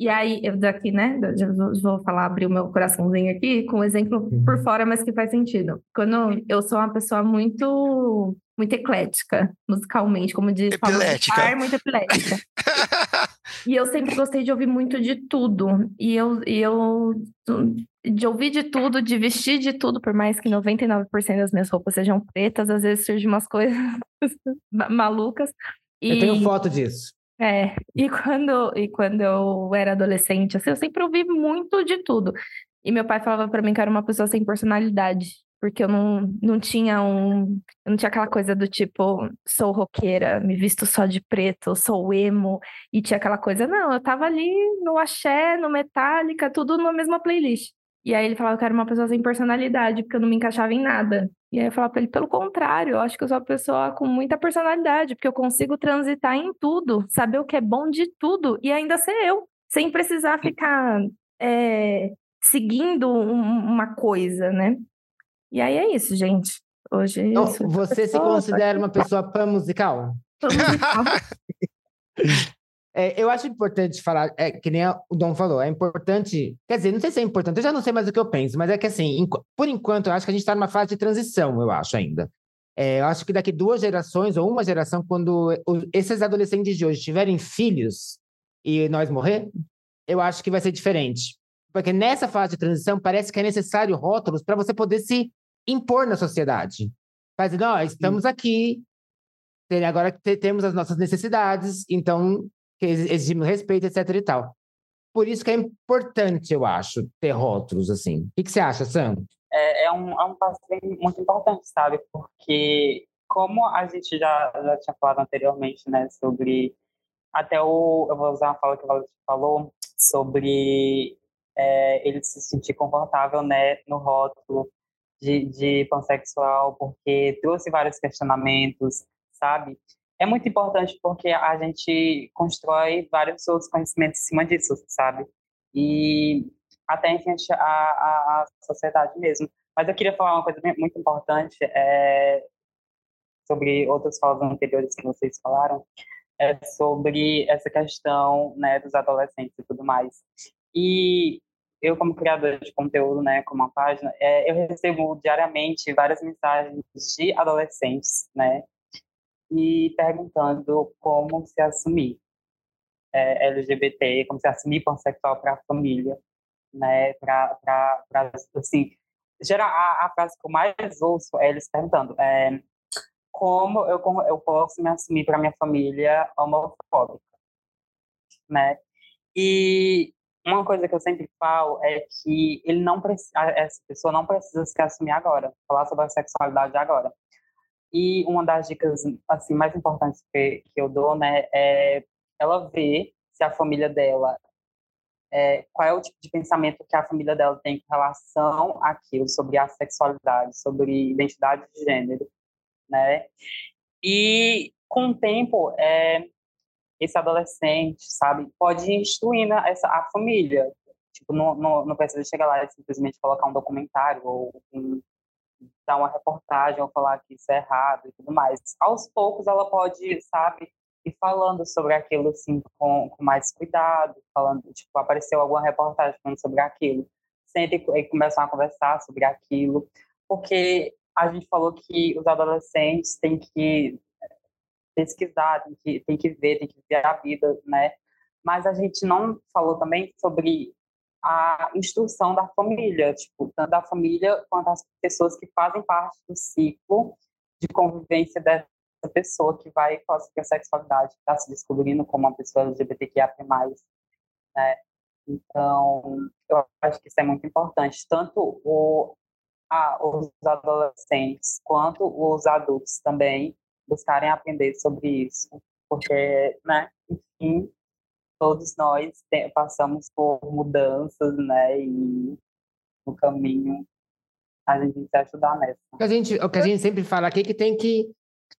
E aí, eu daqui, né, vou falar, abrir o meu coraçãozinho aqui com um exemplo por uhum. fora, mas que faz sentido. Quando eu sou uma pessoa muito, muito eclética, musicalmente, como diz Epilética. Paulo, muito epilética. e eu sempre gostei de ouvir muito de tudo. E eu, e eu de ouvir de tudo, de vestir de tudo, por mais que 99% das minhas roupas sejam pretas, às vezes surgem umas coisas malucas. E... Eu tenho foto disso. É, e quando, e quando eu era adolescente, assim, eu sempre ouvi muito de tudo. E meu pai falava para mim que era uma pessoa sem personalidade, porque eu não, não tinha um. Eu não tinha aquela coisa do tipo, sou roqueira, me visto só de preto, sou emo, e tinha aquela coisa, não, eu tava ali no axé, no Metallica, tudo na mesma playlist. E aí ele falava que era uma pessoa sem personalidade, porque eu não me encaixava em nada. E aí eu falava pra ele, pelo contrário, eu acho que eu sou uma pessoa com muita personalidade, porque eu consigo transitar em tudo, saber o que é bom de tudo e ainda ser eu, sem precisar ficar é, seguindo um, uma coisa, né? E aí é isso, gente. Hoje. Então, você se considera uma pessoa pan musical? Pan musical. É, eu acho importante falar, é, que nem o Dom falou, é importante. Quer dizer, não sei se é importante, eu já não sei mais o que eu penso, mas é que assim, por enquanto, eu acho que a gente está numa fase de transição, eu acho ainda. É, eu acho que daqui duas gerações, ou uma geração, quando esses adolescentes de hoje tiverem filhos e nós morrer, eu acho que vai ser diferente. Porque nessa fase de transição, parece que é necessário rótulos para você poder se impor na sociedade. Fazer, nós estamos aqui, agora temos as nossas necessidades, então exigimos respeito, etc e tal. Por isso que é importante, eu acho, ter rótulos assim. O que, que você acha, Sam? É, é, um, é um passo muito importante, sabe? Porque, como a gente já, já tinha falado anteriormente, né, sobre. Até o. Eu vou usar uma fala que o falou, sobre é, ele se sentir confortável, né, no rótulo de, de pansexual, porque trouxe vários questionamentos, sabe? É muito importante porque a gente constrói vários outros conhecimentos em cima disso, sabe? E até enfim a, a, a sociedade mesmo. Mas eu queria falar uma coisa muito importante é, sobre outras falas anteriores que vocês falaram, é sobre essa questão né, dos adolescentes e tudo mais. E eu, como criador de conteúdo, né, como uma página, é, eu recebo diariamente várias mensagens de adolescentes, né, e perguntando como se assumir é, LGBT, como se assumir pansexual para a família, né? Para, assim, geral, a, a frase que eu mais ouço é eles perguntando é, como eu, eu posso me assumir para minha família homofóbica, né? E uma coisa que eu sempre falo é que ele não precisa, essa pessoa não precisa se assumir agora, falar sobre a sexualidade agora. E uma das dicas assim mais importantes que, que eu dou, né, é ela ver se a família dela é, qual é o tipo de pensamento que a família dela tem com relação àquilo, sobre a sexualidade, sobre identidade de gênero, né? E com o tempo, é, esse adolescente, sabe, pode ir instruindo essa, a família. Tipo, não, não, não precisa chegar lá e simplesmente colocar um documentário ou um, dar uma reportagem ou falar que isso é errado e tudo mais. Aos poucos ela pode, sabe, e falando sobre aquilo assim com, com mais cuidado, falando, tipo, apareceu alguma reportagem falando sobre aquilo, sempre começam a conversar sobre aquilo, porque a gente falou que os adolescentes têm que pesquisar, tem que, tem que ver, tem que ver a vida, né? Mas a gente não falou também sobre a instrução da família, tipo, tanto da família quanto as pessoas que fazem parte do ciclo de convivência dessa pessoa que vai com a sexualidade, está se descobrindo como uma pessoa LGBTQIA+, né? Então, eu acho que isso é muito importante, tanto o, a, os adolescentes quanto os adultos também buscarem aprender sobre isso, porque, né, enfim, todos nós passamos por mudanças, né, e no caminho a gente se ajudar nessa. A gente, o que a gente sempre fala aqui é que tem que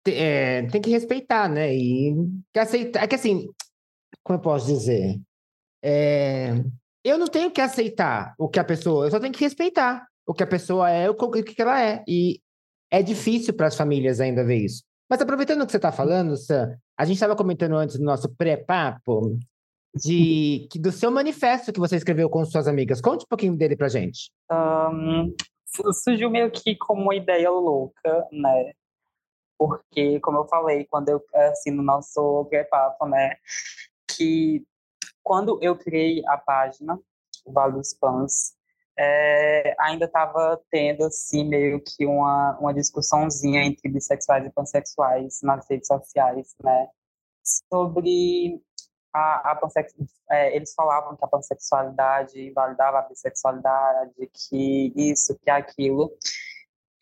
é, tem que respeitar, né, e que aceitar, é que assim, como eu posso dizer, é, eu não tenho que aceitar o que a pessoa, eu só tenho que respeitar o que a pessoa é, o que ela é, e é difícil para as famílias ainda ver isso. Mas aproveitando o que você está falando, Sam, a gente estava comentando antes no nosso pré-papo de que do seu manifesto que você escreveu com suas amigas. Conte um pouquinho dele pra gente. Um, surgiu meio que como uma ideia louca, né? Porque, como eu falei, quando eu, assim, no nosso pré-papo, né? Que quando eu criei a página, Vale dos Pães, é, ainda estava tendo assim meio que uma, uma discussãozinha entre bissexuais e pansexuais nas redes sociais, né? Sobre a, a é, eles falavam que a pansexualidade invalidava a bissexualidade, que isso, que aquilo.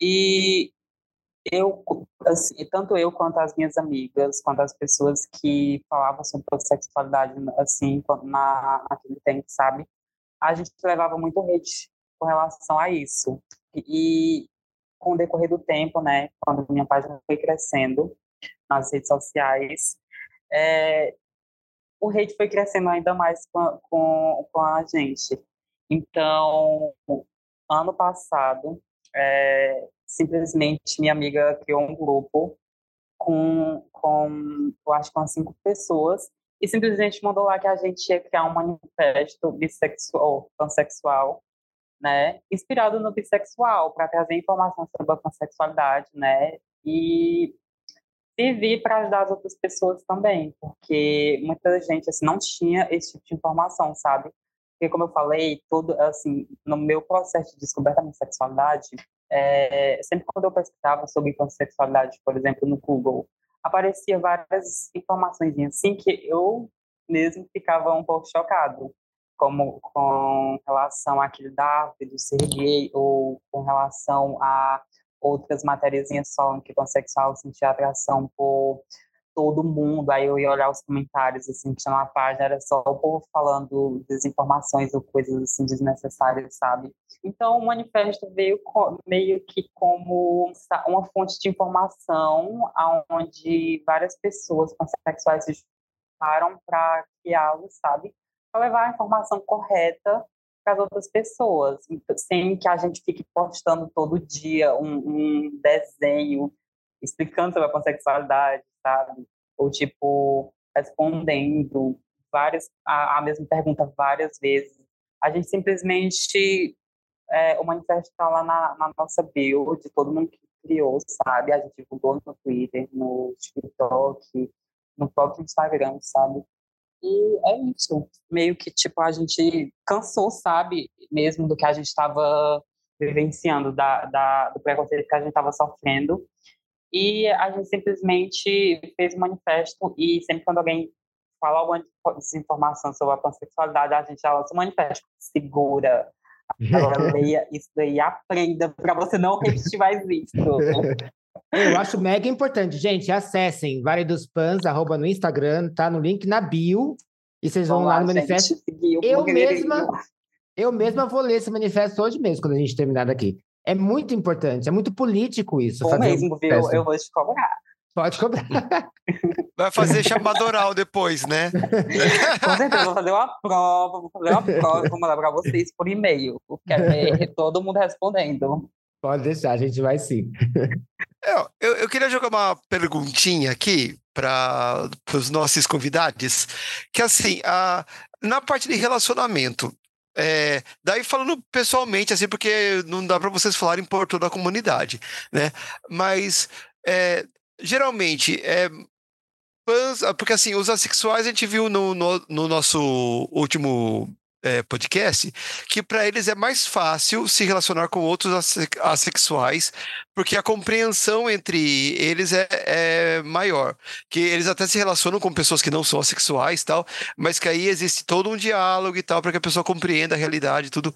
E eu, assim, tanto eu quanto as minhas amigas, quanto as pessoas que falavam sobre pansexualidade, assim, na, naquele tempo, sabe? a gente levava muito hate com relação a isso. E, com o decorrer do tempo, né, quando minha página foi crescendo nas redes sociais, é, o hate foi crescendo ainda mais com, com, com a gente. Então, ano passado, é, simplesmente minha amiga criou um grupo com, com eu acho com cinco pessoas e simplesmente mandou lá que a gente ia criar um manifesto bissexual, pansexual, né, inspirado no bissexual, para trazer informação sobre a pansexualidade, né, e servir para ajudar as outras pessoas também, porque muita gente assim não tinha esse tipo de informação, sabe? Porque como eu falei, todo assim, no meu processo de descoberta da sexualidade, é, sempre quando eu pesquisava sobre pansexualidade, por exemplo, no Google, aparecia várias informações assim que eu mesmo ficava um pouco chocado, como com relação àquele da do ser gay ou com relação a outras matérias falando que pansexual sentia atração por todo mundo. Aí eu ia olhar os comentários, assim, tinha uma página, era só o povo falando desinformações ou coisas, assim, desnecessárias, sabe? Então, o manifesto veio meio que como uma fonte de informação onde várias pessoas pansexuais se juntaram para criá-lo, sabe? Para levar a informação correta para as outras pessoas, sem que a gente fique postando todo dia um, um desenho explicando sobre a pansexualidade, sabe? Ou, tipo, respondendo várias, a, a mesma pergunta várias vezes. A gente simplesmente, é, o manifesto está lá na, na, nossa bio, de todo mundo que criou, sabe? A gente divulgou no Twitter, no TikTok, no próprio Instagram, sabe? E é isso. Meio que, tipo, a gente cansou, sabe? Mesmo do que a gente estava vivenciando, da, da, do preconceito que a gente estava sofrendo. E a gente simplesmente fez um manifesto e sempre quando alguém fala alguma desinformação sobre a pansexualidade, a gente já lança um manifesto. Segura. Agora leia isso daí aprenda para você não repetir mais isso. Eu acho mega importante. Gente, acessem Vale dos Pans, arroba no Instagram, tá no link na bio. E vocês vão lá, no manifesto. eu mesma, eu mesma vou ler esse manifesto hoje mesmo, quando a gente terminar daqui. É muito importante, é muito político isso. Bom mesmo, um viu? Eu vou te cobrar. Pode cobrar. Vai fazer chamada oral depois, né? Com certeza, vou fazer uma prova, vou fazer uma prova, vou mandar para vocês por e-mail. Quero ver todo mundo respondendo. Pode deixar, a gente vai sim. É, eu, eu queria jogar uma perguntinha aqui para os nossos convidados, que assim, a, na parte de relacionamento, é, daí falando pessoalmente, assim, porque não dá para vocês falarem por toda a comunidade, né? Mas é, geralmente é porque assim, os assexuais a gente viu no, no, no nosso último é, podcast, que para eles é mais fácil se relacionar com outros assexuais, porque a compreensão entre eles é, é, maior. Que eles até se relacionam com pessoas que não são assexuais tal, mas que aí existe todo um diálogo e tal, para que a pessoa compreenda a realidade e tudo.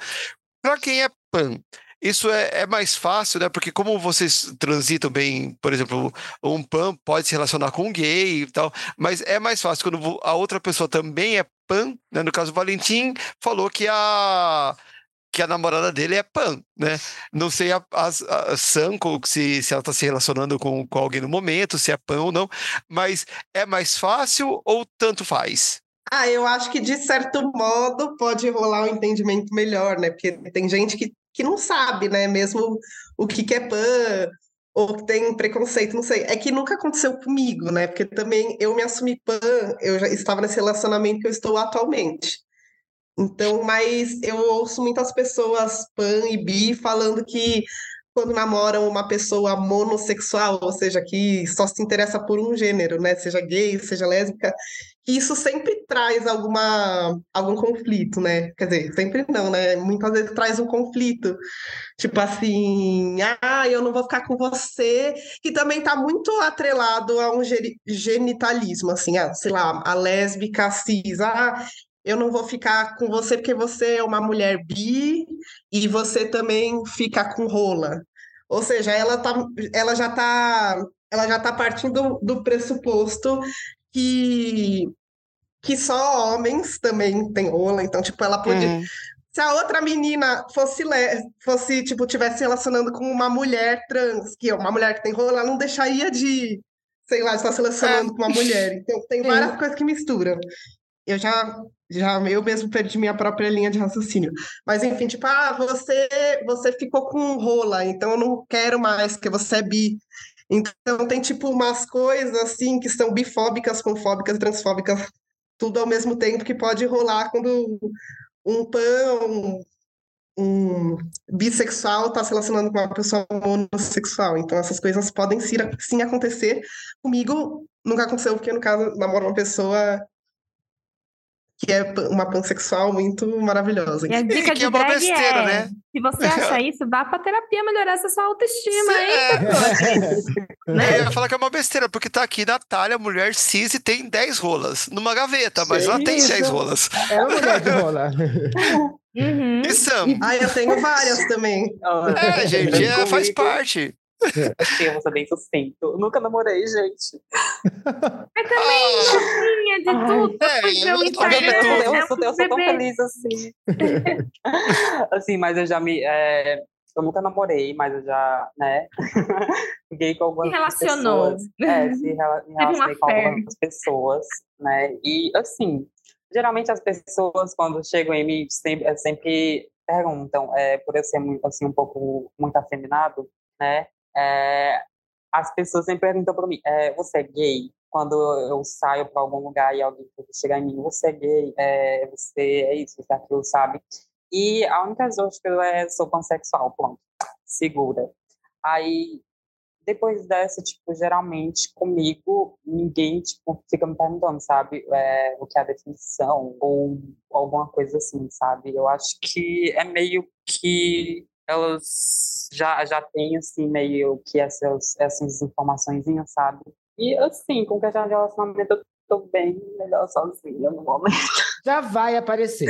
Para quem é pan, isso é, é, mais fácil, né? Porque como vocês transitam bem, por exemplo, um pan pode se relacionar com um gay e tal, mas é mais fácil quando a outra pessoa também é pan, né? No caso, o Valentim falou que a que a namorada dele é pan, né? Não sei a, a, a Sanko se, se ela está se relacionando com, com alguém no momento, se é pan ou não, mas é mais fácil ou tanto faz? Ah, eu acho que de certo modo pode rolar um entendimento melhor, né? Porque tem gente que que não sabe, né? Mesmo o que, que é pan, ou que tem preconceito, não sei. É que nunca aconteceu comigo, né? Porque também eu me assumi pan, eu já estava nesse relacionamento que eu estou atualmente. Então, mas eu ouço muitas pessoas pan e bi falando que quando namoram uma pessoa monossexual, ou seja, que só se interessa por um gênero, né? Seja gay, seja lésbica, isso sempre traz alguma, algum conflito, né? Quer dizer, sempre não, né? Muitas vezes traz um conflito. Tipo assim, ah, eu não vou ficar com você, que também está muito atrelado a um genitalismo, assim, ah, sei lá, a lésbica cis, ah, eu não vou ficar com você porque você é uma mulher bi e você também fica com rola. Ou seja, ela, tá, ela já está ela já tá partindo do, do pressuposto que que só homens também têm rola, então tipo ela pode uhum. se a outra menina fosse fosse tipo tivesse relacionando com uma mulher trans, que é uma mulher que tem rola, ela não deixaria de sei lá, estar se relacionando é. com uma mulher. Então tem várias coisas que misturam eu já, já eu mesmo perdi minha própria linha de raciocínio. Mas enfim, tipo, ah, você, você ficou com rola, então eu não quero mais, porque você é bi. Então tem tipo umas coisas assim que são bifóbicas, confóbicas, transfóbicas, tudo ao mesmo tempo que pode rolar quando um pan, um, bissexual está se relacionando com uma pessoa homossexual. Então essas coisas podem sim acontecer. Comigo nunca aconteceu, porque no caso namoro uma pessoa que é uma pansexual muito maravilhosa. E a dica que de é uma besteira, é, né? Se você acha isso, vá pra terapia melhorar essa sua autoestima, Sim, hein? É. né? Eu ia falar que é uma besteira, porque tá aqui Natália, mulher cis, e tem 10 rolas numa gaveta, mas ela tem 6 rolas. É uma mulher de rola. Uhum. E Sam? Ah, eu tenho várias também. É, gente, é, faz parte. Assim, eu vou ser bem sucinto. Eu nunca namorei, gente. Mas também, ah, de ah, tudo. É, eu, eu, eu, eu, sou, eu sou tão feliz assim. assim, mas eu já me. É, eu nunca namorei, mas eu já, né? Fiquei com algumas se relacionou. pessoas. É, se rela me relacionei com algumas pessoas, né? E assim, geralmente as pessoas, quando chegam em mim, sempre, sempre perguntam, é, por eu ser muito, assim, um pouco muito afeminado, né? É, as pessoas sempre perguntam para mim: é, você é gay? Quando eu saio para algum lugar e alguém chegar em mim, você é gay? É, você é isso, você é aquilo, sabe? E a única justificativa é sou pansexual, ponto. Segura. Aí, depois dessa, tipo, geralmente comigo, ninguém, tipo, fica me perguntando, sabe, é, o que é a definição ou alguma coisa assim, sabe? Eu acho que é meio que elas já, já têm, assim, meio que essas, essas informações, sabe? E, assim, com questão de relacionamento, eu tô bem melhor sozinha no momento. Já vai aparecer.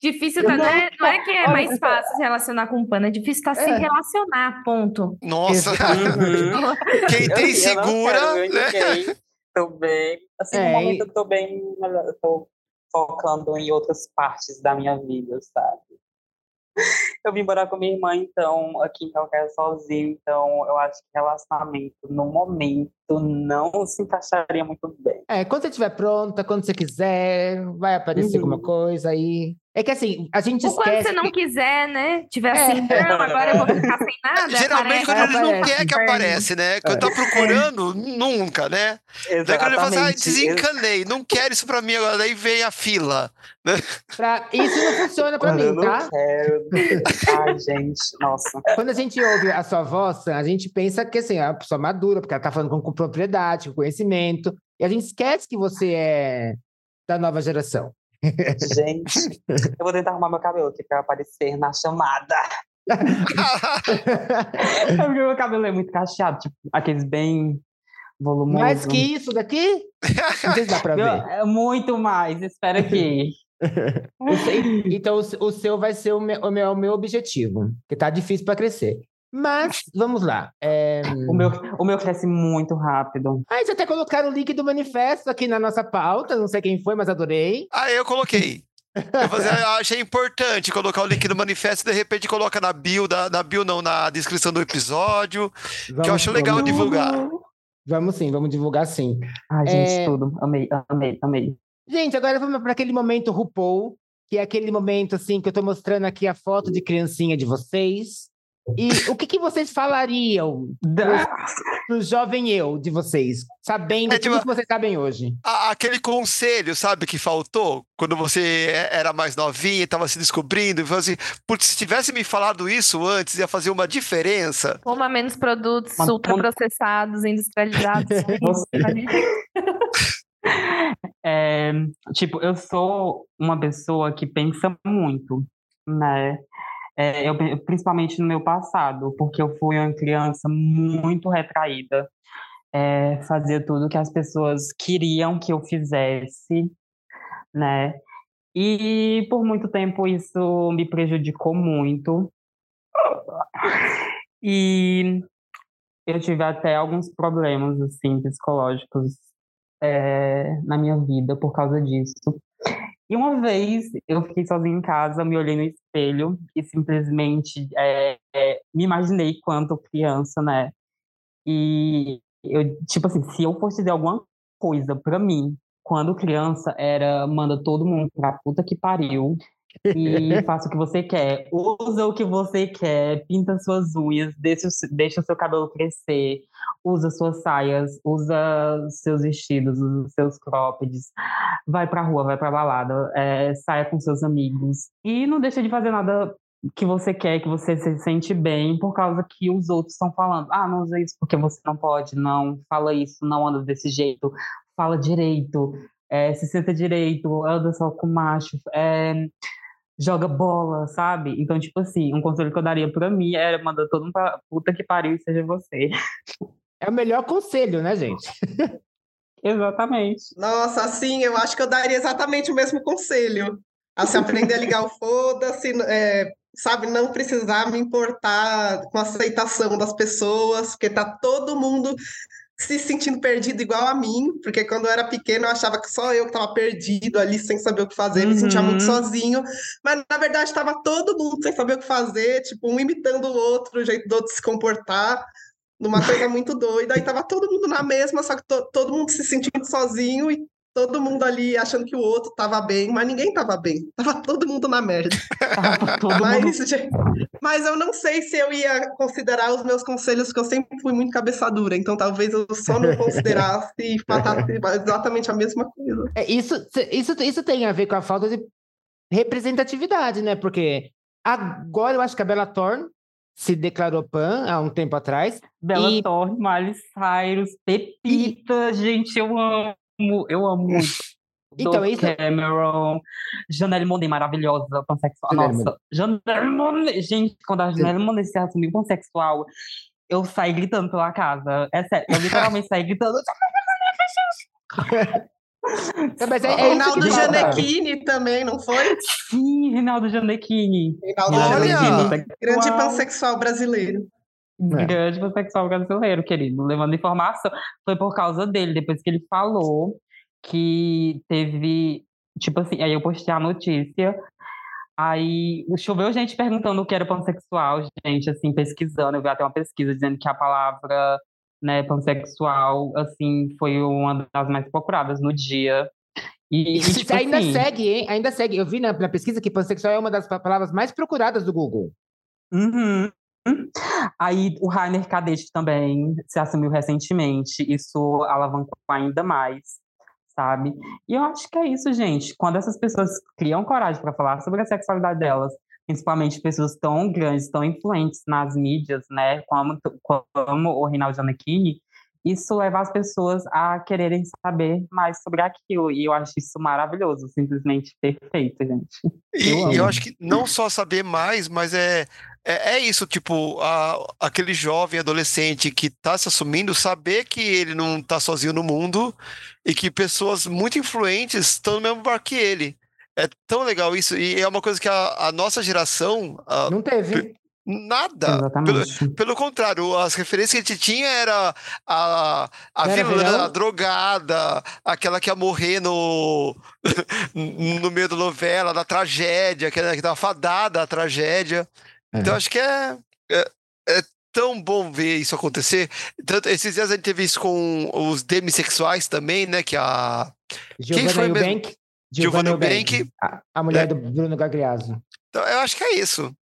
Difícil tá, né? Não é que é mais fácil se relacionar com um pano, é difícil tá se é. relacionar, ponto. Nossa! Uhum. Quem tem eu, segura, eu né? Tô bem. Assim, é, no momento eu tô bem, eu tô focando em outras partes da minha vida, sabe? Eu vim morar com minha irmã, então, aqui em Calcaia sozinho, então eu acho que relacionamento, no momento, não se encaixaria muito bem. É, quando você estiver pronta, quando você quiser, vai aparecer uhum. alguma coisa aí. É que assim, a gente Ou quando esquece. você não que- quiser, né? Tiver assim, É. não, agora eu vou ficar sem nada. Geralmente aparece, quando ele não quer que aparece, né? Quando tá procurando, nunca, né? Daí quando ele fala assim, ah, desencanei, não quero isso pra mim agora, daí vem a fila. pra- Isso não funciona pra Quando mim, eu não tá? quero. Ai, gente, nossa. Quando a gente ouve a sua voz, a gente pensa que assim, é uma pessoa madura, porque ela tá falando com, com propriedade, com conhecimento. E a gente esquece que você é da nova geração. Gente, eu vou tentar arrumar meu cabelo aqui pra aparecer na chamada. É porque meu cabelo é muito cacheado, tipo, aqueles bem volumosos. Mais que isso daqui? Não sei se dá pra ver. é muito mais, espera aqui. Seu- Então, o seu vai ser o meu, o meu, o meu objetivo, que tá difícil para crescer. Mas, vamos lá. É... O meu, o meu cresce muito rápido. Ah, eles até colocaram o link do manifesto aqui na nossa pauta. Não sei quem foi, mas adorei. Ah, eu coloquei. Eu fazer- eu achei importante colocar o link do manifesto e de repente coloca na bio, da, na bio não, na descrição do episódio, que eu acho legal vamos, divulgar. Vamos sim, vamos divulgar sim. Ai, gente, É. tudo. Amei, amei, amei. Gente, agora vamos para aquele momento RuPaul, que é aquele momento assim que eu tô mostrando aqui a foto de criancinha de vocês. E o que, que vocês falariam pro jovem eu de vocês, sabendo É, tudo tipo- que vocês sabem hoje? A- aquele conselho, sabe, que faltou quando você é- era mais novinha e tava se descobrindo, e falou assim, putz, se tivesse me falado isso antes, ia fazer uma diferença. Coma menos produtos Mas- ultraprocessados, industrializados. É, tipo, eu sou uma pessoa que pensa muito, né? É, eu, principalmente no meu passado, porque eu fui uma criança muito retraída, é, fazia tudo que as pessoas queriam que eu fizesse, né? E por muito tempo isso me prejudicou muito. E eu tive até alguns problemas assim psicológicos é, na minha vida por causa disso. E uma vez eu fiquei sozinha em casa, me olhei no espelho e simplesmente é, é, me imaginei quanto criança, né? E eu, tipo assim, se eu fosse dizer alguma coisa pra mim, quando criança, era manda todo mundo pra puta que pariu e faça o que você quer. Usa o que você quer, pinta suas unhas, deixa, deixa o seu cabelo crescer, usa suas saias, usa seus vestidos, usa seus croppeds, vai pra rua, vai pra balada, é, saia com seus amigos. E não deixa de fazer nada que você quer, que você se sente bem, por causa que os outros estão falando. Ah, não usa isso porque você não pode, não fala isso, não anda desse jeito, fala direito, é, se senta direito, anda só com macho, é, joga bola, sabe? Então, tipo assim, um conselho que eu daria pra mim era mandar todo mundo pra puta que pariu e seja você. É o melhor conselho, né, gente? Exatamente. Nossa, assim, eu acho que eu daria exatamente o mesmo conselho. A se aprender a ligar o foda-se, é, sabe, não precisar me importar com a aceitação das pessoas, porque tá todo mundo se sentindo perdido igual a mim, porque quando eu era pequeno eu achava que só eu que estava perdido ali sem saber o que fazer, me sentia muito Uhum. sozinho, mas na verdade estava todo mundo sem saber o que fazer, tipo, um imitando o outro, o jeito do outro se comportar, numa coisa muito doida, aí tava todo mundo na mesma, só que to- todo mundo se sentindo sozinho e todo mundo ali achando que o outro tava bem, mas ninguém tava bem, tava todo mundo na merda. Tava todo mundo Mas, gente, mas eu não sei se eu ia considerar os meus conselhos, porque eu sempre fui muito cabeça dura, então talvez eu só não considerasse e falasse exatamente a mesma coisa. É, isso, isso, isso tem a ver com a falta de representatividade, né? Porque agora eu acho que a Bella Thorne se declarou pan há um tempo atrás. Bela E- Thorne, Miley Cyrus, Pepita, gente, eu amo, eu amo muito. Então, Dove isso- Cameron, Janelle Monáe, maravilhosa, pansexual. Janelle Nossa, Janelle Monáe, gente, quando a Janelle Monáe se assumiu pansexual, eu saí gritando pela casa. É sério, eu literalmente saí gritando. É, Mas é, é Reinaldo. Gianecchini também, não foi? Sim, Reinaldo Gianecchini. Reinaldo Olha! Gianecchini, grande pansexual brasileiro. É. grande pansexual brasileiro, querido. Levando informação. Foi por causa dele, depois que ele falou que teve. Tipo assim, aí eu postei a notícia. Aí choveu gente perguntando o que era pansexual, gente, assim, pesquisando. Eu vi até uma pesquisa dizendo que a palavra né, pansexual, assim, foi uma das mais procuradas no dia. E, e, tipo ainda assim, segue, hein? Ainda segue. Eu vi na, na pesquisa que pansexual é uma das pa- palavras mais procuradas do Google. Uhum. Aí o Rainer Kadett também se assumiu recentemente, isso alavancou ainda mais, sabe? E eu acho que é isso, gente. Quando essas pessoas criam coragem para falar sobre a sexualidade delas, principalmente pessoas tão grandes, tão influentes nas mídias, né, como, como o Reinaldo Giannichini, isso leva as pessoas a quererem saber mais sobre aquilo. E eu acho isso maravilhoso, simplesmente perfeito, gente. E Eu eu, acho que não só saber mais, mas é, é, é isso, tipo, a- aquele jovem adolescente que tá se assumindo, saber que ele não tá sozinho no mundo e que pessoas muito influentes estão no mesmo barco que ele. É tão legal isso, e é uma coisa que a, a nossa geração, a- Não teve. Nada. Pelo, Exatamente. pelo contrário, as referências que a gente tinha era a, a Era vilã, a drogada, aquela que ia morrer no, no meio da novela, da tragédia, aquela que estava fadada à tragédia. Então, É. acho que é, é, é tão bom ver isso acontecer. Tanto, esses dias a gente teve isso com os demissexuais também, né? Que a. Giovanna foi mesmo? Eubank. Giovanna Eubank, Eubank. A, a mulher É. do Bruno Gagliasso. Então, eu acho que é isso.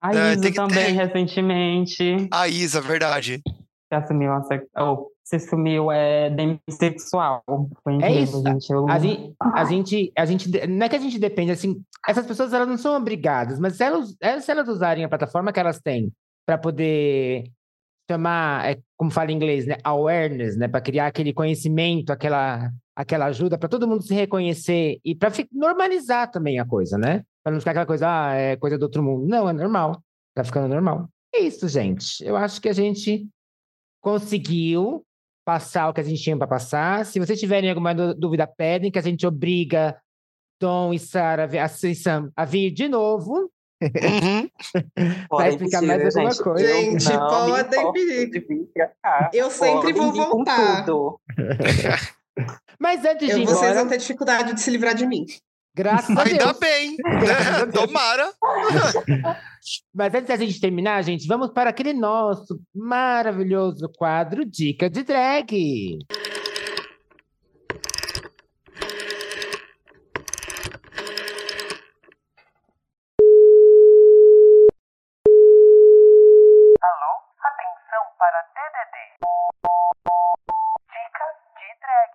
A É, Isa também, ter. recentemente, A Isa, verdade. se assumiu, a sex... ou se assumiu é, demissexual. Foi É incrível, isso. gente. Eu... A gente, a gente, a gente, não é que a gente depende, assim, essas pessoas elas não são obrigadas, mas se elas, elas- se elas usarem a plataforma que elas têm para poder chamar, é, como fala em inglês, né, awareness, né, para criar aquele conhecimento, aquela, aquela ajuda para todo mundo se reconhecer e para normalizar também a coisa, né? Para não ficar aquela coisa, ah, é coisa do outro mundo. Não, é normal. Tá ficando normal. É isso, gente. Eu acho que a gente conseguiu passar o que a gente tinha para passar. Se vocês tiverem alguma dú- dúvida, pedem que a gente obriga Tom e Sara a Sam a vir de novo. Uhum. Podem explicar mais alguma gente. coisa. Gente, não podem pedir. de. Eu sempre vou voltar. Mas antes de Eu, ir vocês embora, vão ter dificuldade de se livrar de mim. Graças a Ainda Deus. bem. Graças a né? Deus. Tomara. Mas antes da gente terminar, gente, vamos para aquele nosso maravilhoso quadro Dica de Drag. Atenção para DDD. Dica de drag.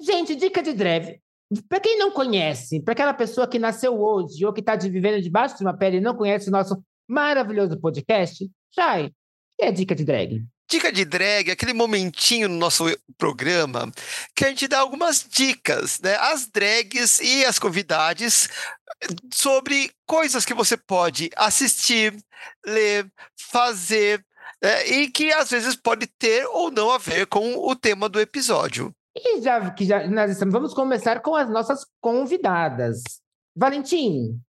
Gente, dica de drag. Para quem não conhece, para aquela pessoa que nasceu hoje ou que está vivendo debaixo de uma pele e não conhece o nosso maravilhoso podcast, Chay, que é dica de drag? Dica de drag, aquele momentinho no nosso programa que a gente dá algumas dicas, né? As drags e as convidadas sobre coisas que você pode assistir, ler, fazer, né? e que às vezes pode ter ou não a ver com o tema do episódio. E já que já nós estamos, vamos começar com as nossas convidadas. Valentim,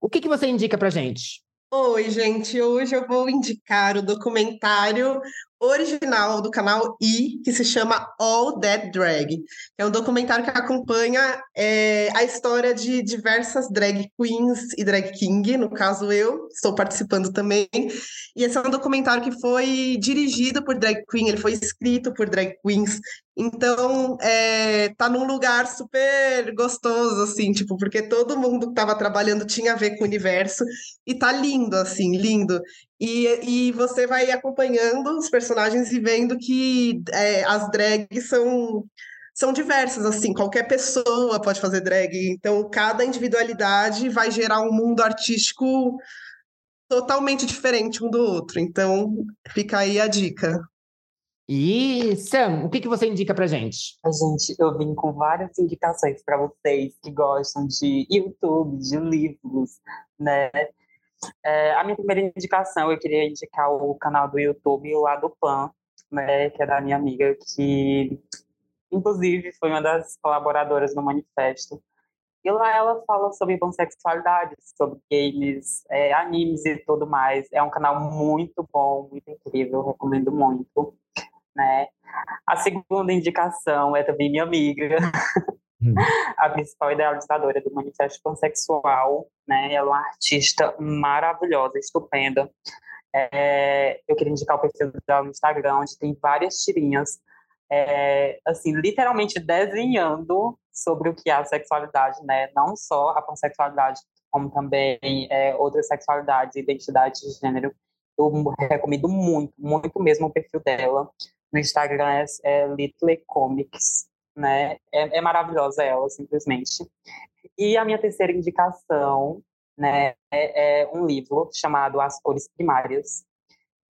o que, que você indica pra gente? Oi, gente. Hoje eu vou indicar o documentário original do canal I, que se chama All That Drag. É um documentário que acompanha é, a história de diversas drag queens e drag king. No caso, eu estou participando também. E esse é um documentário que foi dirigido por drag queen, ele foi escrito por drag queens. Então, é, tá num lugar super gostoso, assim, tipo, porque todo mundo que estava trabalhando tinha a ver com o universo. E tá lindo, assim, lindo. E, e você vai acompanhando os personagens e vendo que é, as drags são, são diversas, assim, qualquer pessoa pode fazer drag. Então, cada individualidade vai gerar um mundo artístico totalmente diferente um do outro. Então, fica aí a dica. E Sam, o que, que você indica pra gente? A gente, eu vim com várias indicações para vocês que gostam de YouTube, de livros, né? É, a minha primeira indicação, eu queria indicar o canal do YouTube, o Lado Pan, né? Que é da minha amiga, que inclusive foi uma das colaboradoras no manifesto. E lá ela fala sobre pansexualidade, sobre games, é, animes e tudo mais. É um canal muito bom, muito incrível, recomendo muito. Né? A segunda indicação é também minha amiga, a principal idealizadora do Manifesto Pansexual, né? Ela é uma artista maravilhosa, estupenda. É, eu queria indicar o perfil dela no Instagram, onde tem várias tirinhas, é, assim, literalmente desenhando sobre o que é a sexualidade, né? Não só a pansexualidade, como também é, outras sexualidades e identidades de gênero. Eu recomendo muito, muito mesmo o perfil dela. No Instagram é, é Little Comics, né? É, é maravilhosa ela, simplesmente. E a minha terceira indicação, né, é, é um livro chamado As Cores Primárias,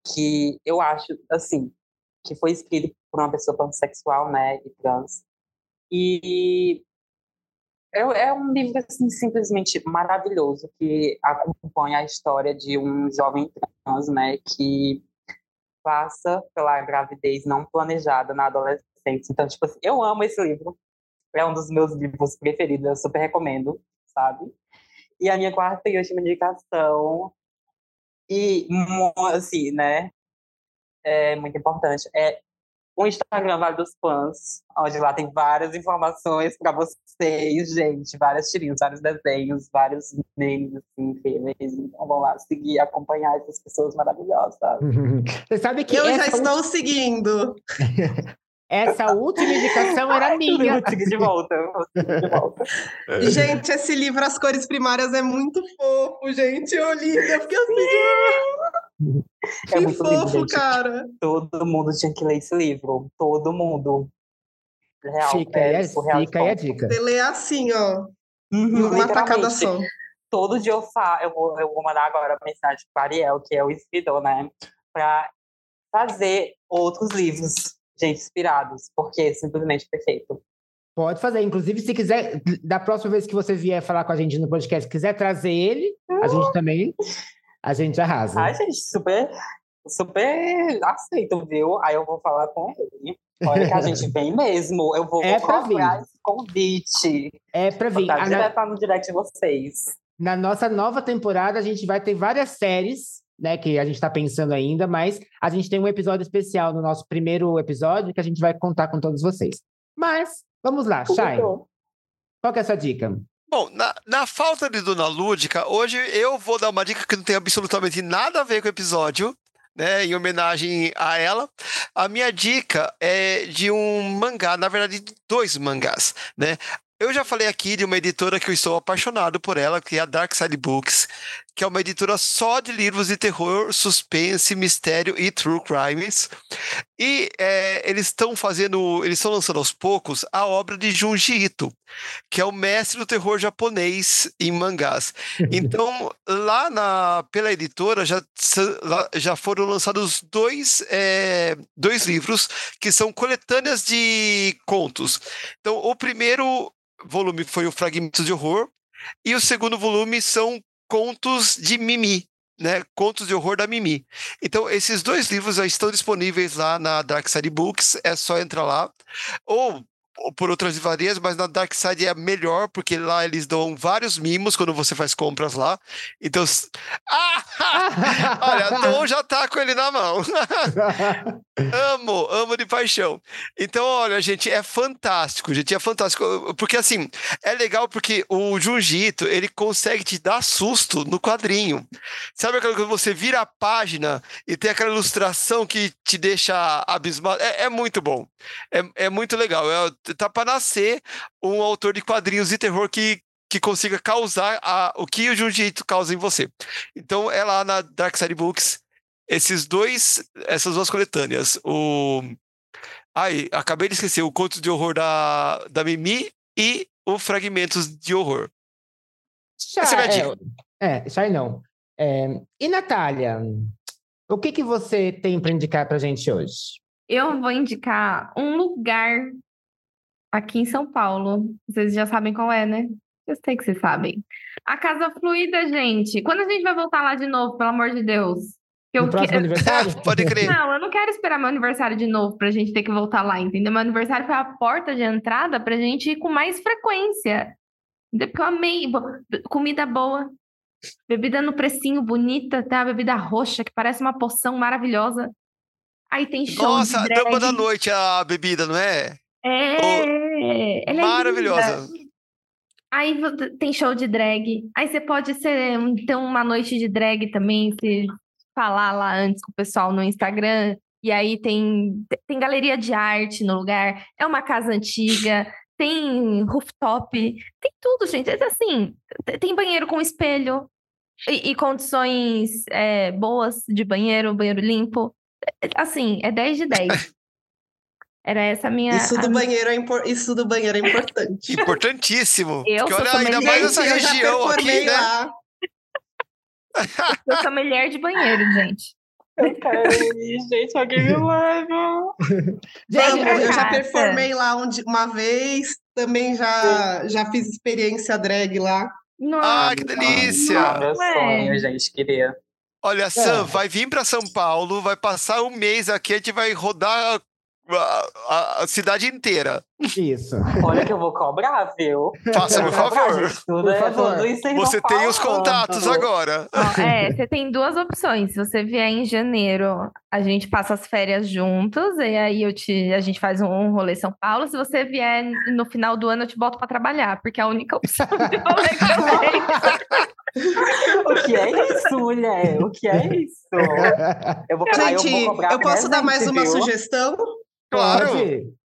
que eu acho, assim, que foi escrito por uma pessoa pansexual, né, e trans. E é, é um livro assim, simplesmente maravilhoso que acompanha a história de um jovem trans, né, que passa pela gravidez não planejada na adolescência. Então, tipo assim, eu amo esse livro. É um dos meus livros preferidos, eu super recomendo, sabe? E a minha quarta e última indicação, e assim, né, é muito importante, é o Instagram Vale dos Fãs, onde lá tem várias informações para vocês, gente, várias tirinhas, vários desenhos, vários memes, assim, incríveis. Então vão lá seguir, acompanhar essas pessoas maravilhosas. Você sabe que. Eu já estou seguindo. Essa última indicação era minha. de volta. De volta. Gente, esse livro As Cores Primárias é muito fofo, gente. Eu li, eu fiquei assim. É que muito lindo, fofo, gente. cara. Todo mundo tinha que ler esse livro. Todo mundo. Real, Fica aí, é a- surreal de fica aí a dica. Você lê assim, ó. Uhum, Uma tacada só. todo dia eu, fa eu, vou, eu vou mandar agora uma mensagem para Ariel, que é o escritor, né? Para fazer outros livros, gente, inspirados, porque simplesmente perfeito. Pode fazer. Inclusive, se quiser, da próxima vez que você vier falar com a gente no podcast, quiser trazer ele, a gente também, a gente arrasa. Ai, gente, super, super aceito, viu? Aí eu vou falar com ele. Olha que a gente vem mesmo. Eu vou É vir. esse convite. É pra vir. Botar A- na, direto lá no direct de vocês. na nossa nova temporada, a gente vai ter várias séries, né, que a gente tá pensando ainda, mas a gente tem um episódio especial no nosso primeiro episódio que a gente vai contar com todos vocês. Mas, vamos lá, Shai, Tudo. qual que é a sua dica? Bom, na, na falta de Dona Lúdica, hoje eu vou dar uma dica que não tem absolutamente nada a ver com o episódio, né? Em homenagem a ela. A minha dica é de um mangá, na verdade, de dois mangás, né? Eu já falei aqui de uma editora que eu estou apaixonado por ela, que é a Dark Side Books, que é uma editora só de livros de terror, suspense, mistério e true crimes. E é, eles estão fazendo, eles estão lançando aos poucos a obra de Junji Ito, que é o mestre do terror japonês em mangás. Então, lá na, pela editora já, já foram lançados dois, é, dois livros que são coletâneas de contos. Então, o primeiro volume foi o Fragmentos de Horror, e o segundo volume são contos de Mimi. Né, contos de horror da Mimi. Então, esses dois livros já estão disponíveis lá na Dark Side Books, é só entrar lá. Ou, por outras livrarias, mas na Dark Side é melhor, porque lá eles dão vários mimos quando você faz compras lá. Então. Ah! Olha, Dom já tá com ele na mão. Amo, amo de paixão. Então, olha, gente, é fantástico, gente, é fantástico. Porque, assim, é legal porque o Junjito, ele consegue te dar susto no quadrinho. Sabe aquela coisa que você vira a página e tem aquela ilustração que te deixa abismado? É, é muito bom. É, é muito legal. É, tá para nascer um autor de quadrinhos de terror que, que consiga causar a, o que o Junjito causa em você. Então, é lá na Dark Side Books esses dois, essas duas coletâneas. O. Ai, acabei de esquecer o Conto de Horror da, da Mimi e o Fragmentos de Horror. Essa é minha dica. É, é, não. É, e Natália, o que, que você tem para indicar pra gente hoje? Eu vou indicar um lugar aqui em São Paulo. Vocês já sabem qual é, né? Eu sei que vocês sabem. A Casa Fluida, gente. Quando a gente vai voltar lá de novo, pelo amor de Deus? Que No eu próximo que- aniversário? Pode crer. Não, eu não quero esperar meu aniversário de novo pra gente ter que voltar lá, entendeu? Meu aniversário foi a porta de entrada pra gente ir com mais frequência. Porque eu amei. Comida boa, bebida no precinho bonita, tem uma bebida roxa que parece uma poção maravilhosa. Aí tem show Nossa, de drag. dama da noite a bebida, não é? É, é Maravilhosa. Aí tem show de drag. Aí você pode ser ter uma noite de drag também, se falar lá antes com o pessoal no Instagram. E aí tem, tem galeria de arte no lugar. É uma casa antiga. tem rooftop, tem tudo, gente. É assim, tem banheiro com espelho e, e condições é, boas de banheiro, banheiro limpo. É, Assim, é 10 de 10. Era essa a minha. Isso a do minha- banheiro é, impor- isso do banheiro é importante. Importantíssimo. Eu Porque sou olha, ainda mais essa Gente, eu já região aqui, performei né? lá. Eu sou mulher de banheiro, gente. Eu quero ir, gente, alguém me leva. Vamos, eu já performei lá onde, uma vez, também já, já fiz experiência drag lá. Ah, que Nossa, delícia! Ah, meu Ué. sonho, gente, queria. Olha, Sam, vai vir para São Paulo, vai passar um mês aqui, a gente vai rodar a, a- cidade inteira. Isso. Olha que eu vou cobrar, viu? Faça, Vou cobrar, favor. gente, tudo Por é- favor. tudo Você tem os Paulo. contatos agora. Ó, é, você tem duas opções. Se você vier em janeiro, a gente passa as férias juntos, e aí eu te, a gente faz um rolê em São Paulo. Se você vier no final do ano, eu te boto pra trabalhar, porque é a única opção de rolê que eu tenho. O que é isso, mulher? O que é isso? Eu vou, aí eu vou Gente, eu posso dar mais presente, uma viu? sugestão? Claro. Pode?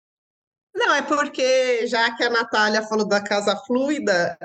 Não, é porque, já que a Natália falou da Casa Fluida,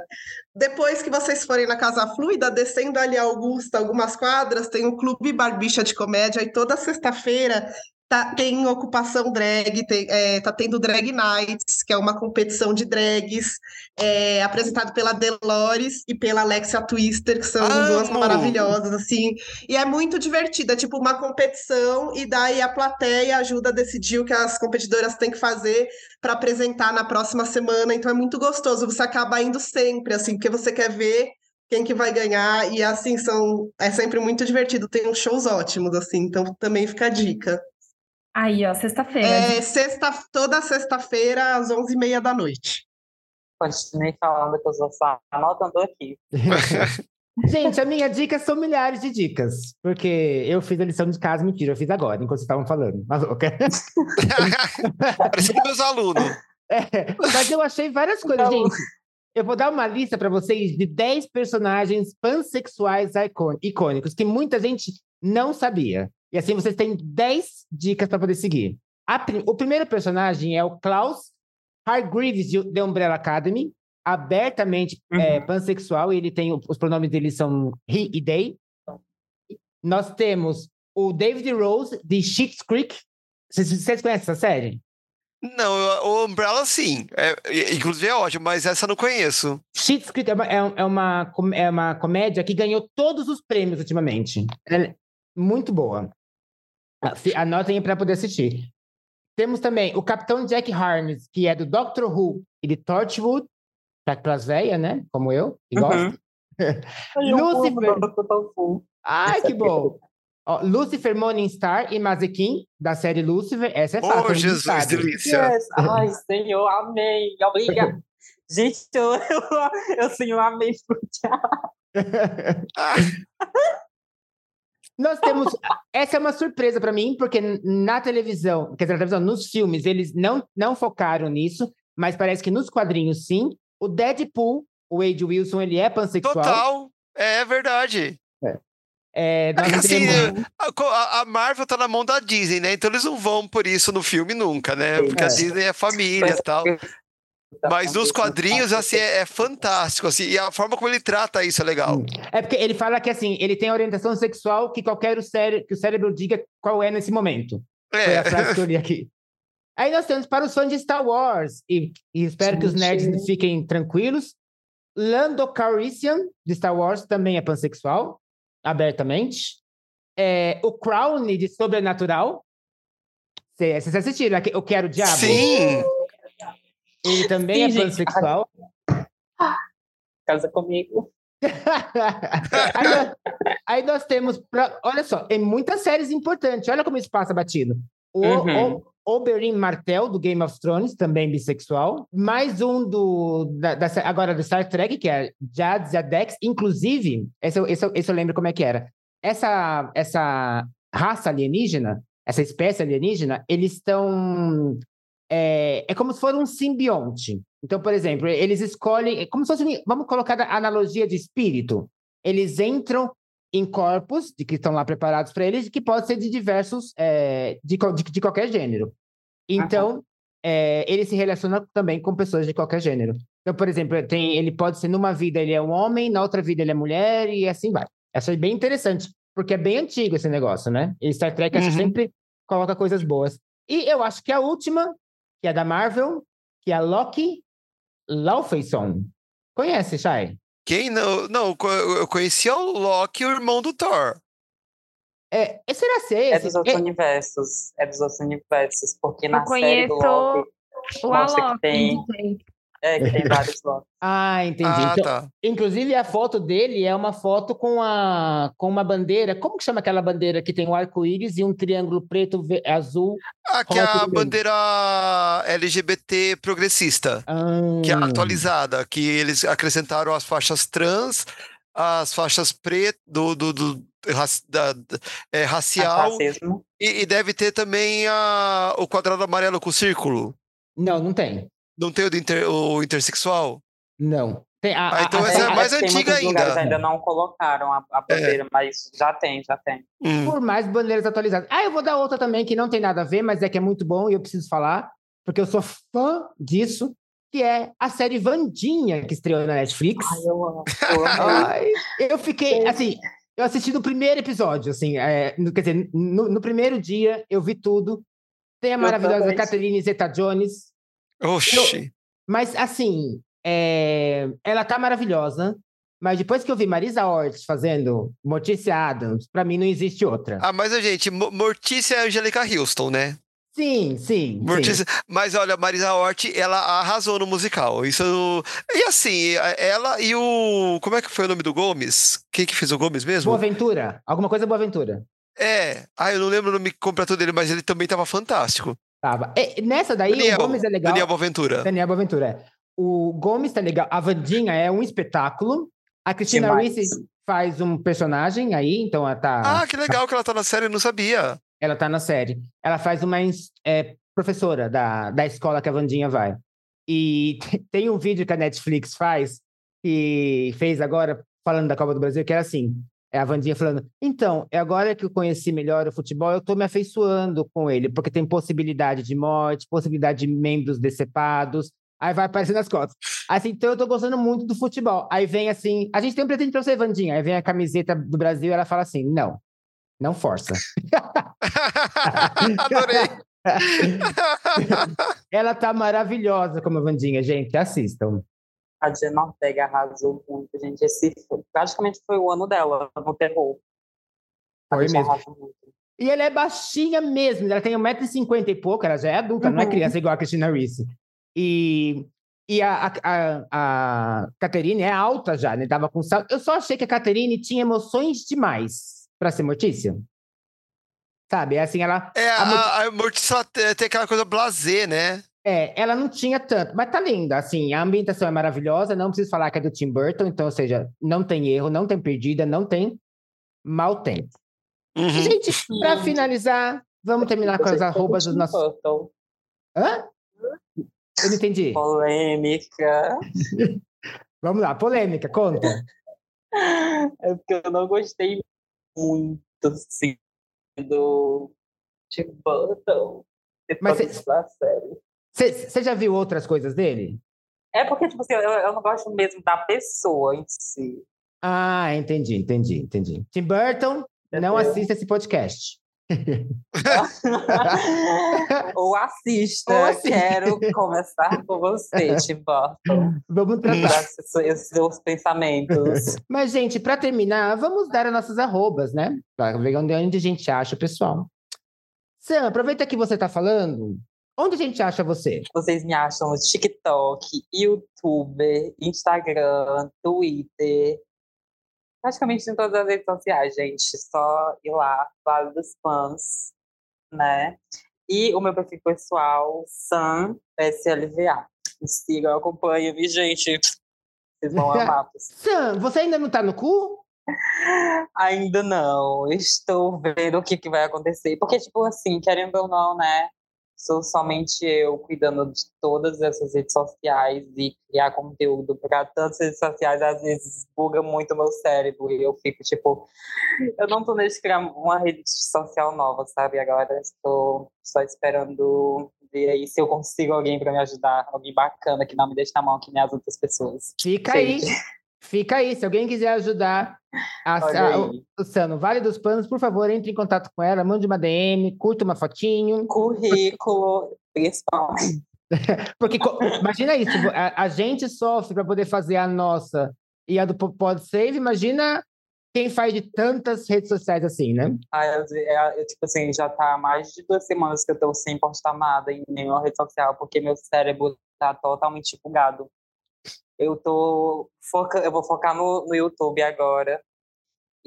depois que vocês forem na Casa Fluida, descendo ali a Augusta, algumas quadras, tem o Clube Barbicha de Comédia, e toda sexta-feira tá, tem ocupação drag, tem, é, tá tendo Drag Nights, que é uma competição de drags, é, apresentado pela Delores e pela Alexia Twister, que são duas maravilhosas, assim, e é muito divertido, é tipo uma competição, e daí a plateia ajuda a decidir o que as competidoras têm que fazer para apresentar na próxima semana, então é muito gostoso, você acaba indo sempre, assim, porque você quer ver quem que vai ganhar, e assim, são, é sempre muito divertido, tem uns shows ótimos, assim, então também fica a dica. Aí, ó, sexta-feira. É sexta, toda sexta-feira, às 11h30 da noite. Continue falando que eu só só anotando aqui. Gente, a minha dica são milhares de dicas. Porque eu fiz a lição de casa, mentira, eu fiz agora, enquanto vocês estavam falando. Mas, ok. Parecendo meus alunos. É, mas eu achei várias coisas, Não. gente. Eu vou dar uma lista para vocês de 10 personagens pansexuais icônicos que muita gente não sabia. E assim vocês têm 10 dicas para poder seguir. Prim- o primeiro personagem é o Klaus Hargreaves de The Umbrella Academy, abertamente é, pansexual, e ele tem os pronomes dele são he e they. Nós temos o David Rose de Schitt's Creek. Vocês, vocês conhecem essa série? Não, o Umbrella sim. É, inclusive é ótimo, mas essa eu não conheço. Schitt's Creek é uma, é, é uma, é uma comédia que ganhou todos os prêmios ultimamente. Ela é muito boa. Ah, Anotem para poder assistir. Temos também o Capitão Jack Harness, que é do Doctor Who e de Torchwood, para as velhas, né? Como eu, que Uhum. gosto. Lucifer. Ai, que bom! Ó, Lucifer Morningstar e Mazekin, da série Lucifer. Essa é fácil. Oh, é Jesus, ditado. delícia. Yes. Ai, Senhor, amém. Obrigada. Gente, eu, eu, eu Senhor, amém. Nós temos. Essa é uma surpresa para mim, porque na televisão, quer dizer, na televisão, nos filmes, eles não, não focaram nisso, mas parece que nos quadrinhos sim. O Deadpool, o Wade Wilson, ele é pansexual. Total. É verdade. É, É assim, temos- a, a- a Marvel tá na mão da Disney, né? Então eles não vão por isso no filme nunca, né? Porque a É. Disney é família e tal. Mas nos quadrinhos, assim, é, é fantástico, assim. E a forma como ele trata isso é legal. É porque ele fala que assim, ele tem orientação sexual que qualquer o cére... que o cérebro diga qual é nesse momento. Foi É. a frase que eu li aqui. Aí nós temos para os fãs de Star Wars, e, e espero que os nerds fiquem tranquilos. Lando Calrissian, de Star Wars, também é pansexual, abertamente. É, o Crown, de Sobrenatural. Vocês assistiram? aqui- O Que Era o Diabo? Sim! Ele também Sim, é gente. pansexual. Casa comigo. aí, nós, aí nós temos, pra- olha só, tem muitas séries importantes. Olha como isso passa batido. O, Uhum. o Oberyn Martell, do Game of Thrones, também bissexual. Mais um do, da, da agora do Star Trek, que é Jad Zadex. Inclusive, esse, eu- esse, esse eu lembro como é que era. Essa, essa raça alienígena, essa espécie alienígena, eles estão... É, é como se fosse um simbionte. Então, por exemplo, eles escolhem... É como se fosse... Vamos colocar a analogia de espírito. Eles entram em corpos de que estão lá preparados para eles, que pode ser de diversos, é, de, de, de qualquer gênero. Então, é, ele se relaciona também com pessoas de qualquer gênero. Então, por exemplo, tem, ele pode ser numa vida ele é um homem, na outra vida ele é mulher e assim vai. Essa é bem interessante, porque é bem antigo esse negócio, né? E Star Trek Uhum. sempre coloca coisas boas. E eu acho que a última, que é da Marvel, que é a Loki Laufeyson. Conhece, Shai? Quem não? Não, eu conhecia o Loki, o irmão do Thor. É, é- será ser É esse? dos outros É- universos. É dos outros universos. Porque Eu na série do conheço Loki, O Alok, tem-. É que tem vários. Ah, entendi. Ah, Então, tá. Inclusive, a foto dele é uma foto com, a, com uma bandeira. Como que chama aquela bandeira que tem um arco-íris e um triângulo preto, azul? Ah, que é a bandeira LGBT progressista, que é Ah, atualizada, que eles acrescentaram as faixas trans, as faixas preto do, do, do raci- da- é, racial e, e deve ter também a, o quadrado amarelo com círculo. Não, não tem. Não tem o, inter- o intersexual? Não. Tem a, Ah, então a- essa é a- mais que tem antiga ainda. ainda não colocaram a, a bandeira, mas já tem, já tem. Hum. por mais bandeiras atualizadas. Ah, eu vou dar outra também que não tem nada a ver, mas é que é muito bom e eu preciso falar, porque eu sou fã disso, que é a série Vandinha, que estreou na Netflix. Ai, eu amo. Eu amo. Ai, eu fiquei, assim, eu assisti no primeiro episódio, assim, é, no- quer dizer, no, no primeiro dia eu vi tudo. Tem a maravilhosa. Catherine Zeta-Jones, Oxi. mas, assim, é, ela tá maravilhosa, mas depois que eu vi Marisa Hort fazendo Mortícia Adams, pra mim não existe outra. Ah, mas, gente, Mo- Mortícia é Angelica Houston, né? Sim, sim, sim. Mortícia... Mas olha, Marisa Hort, ela arrasou no musical. Isso. E assim, ela e o. Como é que foi o nome do Gomes? Quem que fez o Gomes mesmo? Boa Ventura? Alguma coisa Boa Ventura? É. Ah, eu não lembro o nome completo dele, mas ele também tava fantástico. Tava. É, nessa daí, Daniel, o Gomes é legal. Daniel Boaventura. Daniel Boaventura, é. O Gomes tá legal. A Vandinha é um espetáculo. A Cristina. Ricci faz um personagem aí, então ela tá, Ah, que legal que ela tá na série, eu não sabia. ela tá na série. Ela faz uma é, professora da, da escola que a Vandinha vai. E tem um vídeo que a Netflix faz, que fez agora, falando da Copa do Brasil, que era assim: é a Vandinha falando, então, é agora que eu conheci melhor o futebol, eu tô me afeiçoando com ele, porque tem possibilidade de morte, possibilidade de membros decepados. Aí vai aparecendo as cotas. Assim, então eu tô gostando muito do futebol. Aí vem assim, a gente tem um presente pra você, Vandinha. Aí vem a camiseta do Brasil e ela fala assim: não, não força. Adorei. Ela tá maravilhosa como a Vandinha, gente. Assistam. A Jenna Ortega arrasou muito, gente. Esse foi- praticamente foi o ano dela no terror. A Foi mesmo. E ela é baixinha mesmo, ela tem 1,50m e pouco, ela já é adulta, não é Uhum. criança igual a Christina Ricci. E, e a, a, a, a Caterine é alta já, né? Tava com salto. Eu só achei que a Caterine tinha emoções demais pra ser Mortícia. Sabe? É assim, ela. É, a a, a Mortícia tem aquela coisa blasé, né? É, ela não tinha tanto, mas tá linda, assim, a ambientação é maravilhosa, não preciso falar que é do Tim Burton, então, ou seja, não tem erro, não tem perdida, não tem mau tempo. Uhum. Gente, pra finalizar, vamos terminar com as arrobas dos do nossos... Tim Burton. Hã? Eu não entendi. Polêmica. Vamos lá, polêmica, conta. É porque eu não gostei muito, assim, do Tim Burton. Mas da série. Você já viu outras coisas dele? É porque, tipo assim, eu, eu não gosto mesmo da pessoa em si. Ah, entendi, entendi, entendi. Tim Burton, não Entendeu? assista esse podcast. Ou assista, Ou assista. quero conversar com você, Tim Burton. Vamos tratar. Esses seus pensamentos. Mas, gente, para terminar, vamos dar as nossas arrobas, né? Para ver onde, onde a gente acha o pessoal. Sam, aproveita que você tá falando. Onde a gente acha você? Vocês me acham no TikTok, YouTube, Instagram, Twitter. Praticamente em todas as redes sociais, gente. Só ir lá, Vale dos Fãs, né? E o meu perfil pessoal, Sam SLVA. Me sigam, acompanhem, me gente. Vocês vão amar. Sam, você ainda não tá no cu? Ainda não. Estou vendo o que, que vai acontecer. Porque, tipo assim, querendo ou não, né? Sou somente eu cuidando de todas essas redes sociais e criar conteúdo para tantas redes sociais, às vezes buga muito o meu cérebro e eu fico tipo, eu não tô nesse criar uma rede social nova, sabe? Agora estou só esperando ver aí se eu consigo alguém para me ajudar, alguém bacana que não me deixe na mão que nem as outras pessoas. Fica aí. Fica aí, se alguém quiser ajudar a, a, o Luciano, Vale dos Panos, por favor, entre em contato com ela, mande uma DM, curta uma fotinho. Currículo, principalmente. Porque imagina isso, a, a gente sofre para poder fazer a nossa e a do PodSave, imagina quem faz de tantas redes sociais assim, né? Ah, eu, eu, tipo assim, já tá mais de duas semanas que eu tô sem postar nada em nenhuma rede social, porque meu cérebro tá totalmente bugado. Eu tô foca... eu vou focar no, no YouTube agora.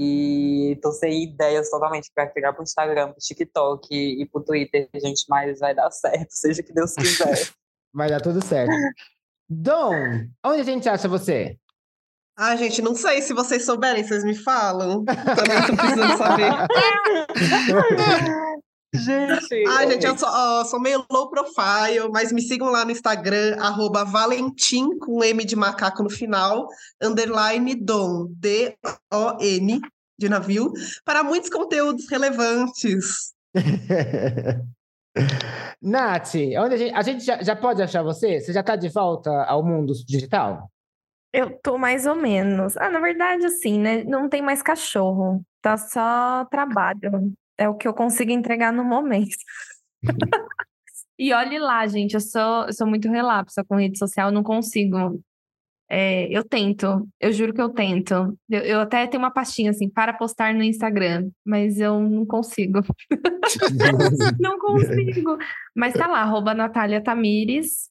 E tô sem ideias totalmente para criar pro Instagram, pro TikTok e pro Twitter, gente, mas vai dar certo, seja o que Deus quiser. vai dar tudo certo. Dom, onde a gente acha você? Ah, gente, não sei se vocês souberem, vocês me falam. Também tô precisando saber. Gente. Ah, gente, eu sou, sou, meio low profile, mas me sigam lá no Instagram, arroba Valentim, com M de macaco no final, underline Dom, D-O-N, de navio, para muitos conteúdos relevantes. Nath, onde a gente, a gente já, já, pode achar você? Você já está de volta ao mundo digital? Eu tô mais ou menos. Ah, na verdade, assim, né? Não tem mais cachorro. Tá só trabalho é o que eu consigo entregar no momento. e olhe lá, gente, eu sou, eu sou muito relapsa com rede social, não consigo. É, eu tento, eu juro que eu tento. Eu, eu, até tenho uma pastinha assim, para postar no Instagram, mas eu não consigo. não consigo. Mas tá lá, arroba Natália Tamires.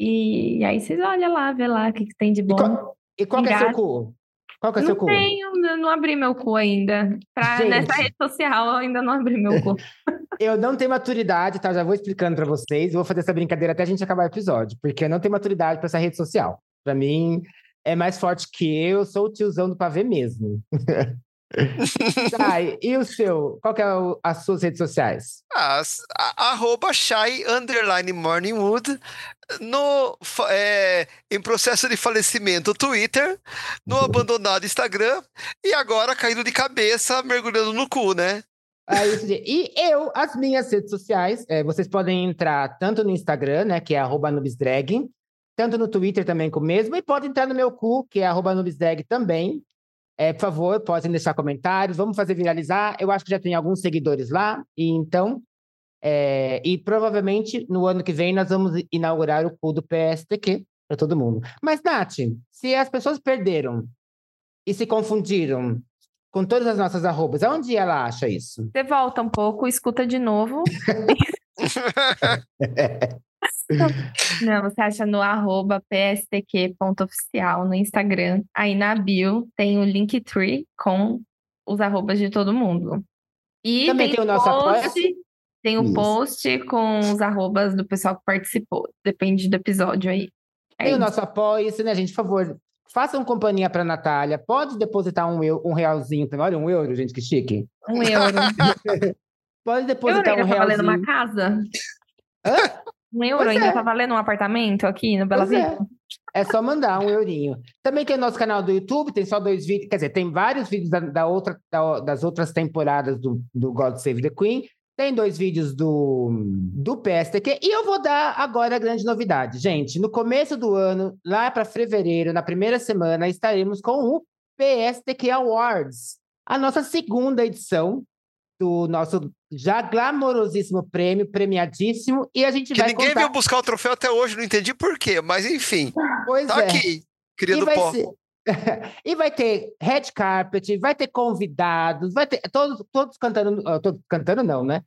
E, aí vocês olham lá, vê lá o que, que tem de bom. E qual, e qual é seu cu? Qual que é o seu cu? Não tenho, não abri meu cu ainda. Pra, nessa rede social eu ainda não abri meu cu. eu não tenho maturidade, tá? Já vou explicando para vocês. Vou fazer essa brincadeira até a gente acabar o episódio, porque eu não tenho maturidade para essa rede social. Para mim, é mais forte que eu, sou o tiozão do pavê mesmo. Chay, e o seu? Qual que é o, as suas redes sociais? As, a, arroba Shai underline Morningwood no, é, em processo de falecimento Twitter, no abandonado Instagram e agora caindo de cabeça, mergulhando no cu, né? É isso, e eu, as minhas redes sociais, é, vocês podem entrar tanto no Instagram, né, que é arroba nubesdrag, tanto no Twitter também com o mesmo, e pode entrar no meu cu, que é arroba nubesdrag também. É, por favor, podem deixar comentários, vamos fazer viralizar. Eu acho que já tem alguns seguidores lá, e então. É, e provavelmente no ano que vem nós vamos inaugurar o cu do PSTQ para todo mundo. Mas, Nath, se as pessoas perderam e se confundiram com todas as nossas arrobas, aonde ela acha isso? Você volta um pouco, escuta de novo. Não, você acha no arroba pstq.oficial no Instagram. Aí na bio tem o Linktree com os arrobas de todo mundo. E Também tem, tem o nosso post, Tem o post com os arrobas do pessoal que participou. Depende do episódio aí. É tem isso. o nosso apoio, né, gente? Por favor, façam companhia para Natália. Pode depositar um, eu, um realzinho também. Olha, um euro, gente, que chique. Um euro. Pode depositar eu um realzinho. Tá valendo uma casa? Hã? Um euro pois ainda é. tá valendo um apartamento aqui no Bela Vista? É. é. só mandar um eurinho. Também tem o nosso canal do YouTube, tem só dois vídeos, quer dizer, tem vários vídeos da, da outra, da, das outras temporadas do, do God Save the Queen. Tem dois vídeos do, do PSTQ. E eu vou dar agora a grande novidade. Gente, no começo do ano, lá para fevereiro, na primeira semana, estaremos com o PSTQ Awards. A nossa segunda edição, do nosso já glamorosíssimo prêmio, premiadíssimo, e a gente que vai ninguém contar... veio buscar o troféu até hoje, não entendi por quê, mas enfim. Pois tá é. aqui, querido pó. Ser... e vai ter red carpet, vai ter convidados, vai ter todos, todos cantando, todos cantando não, né?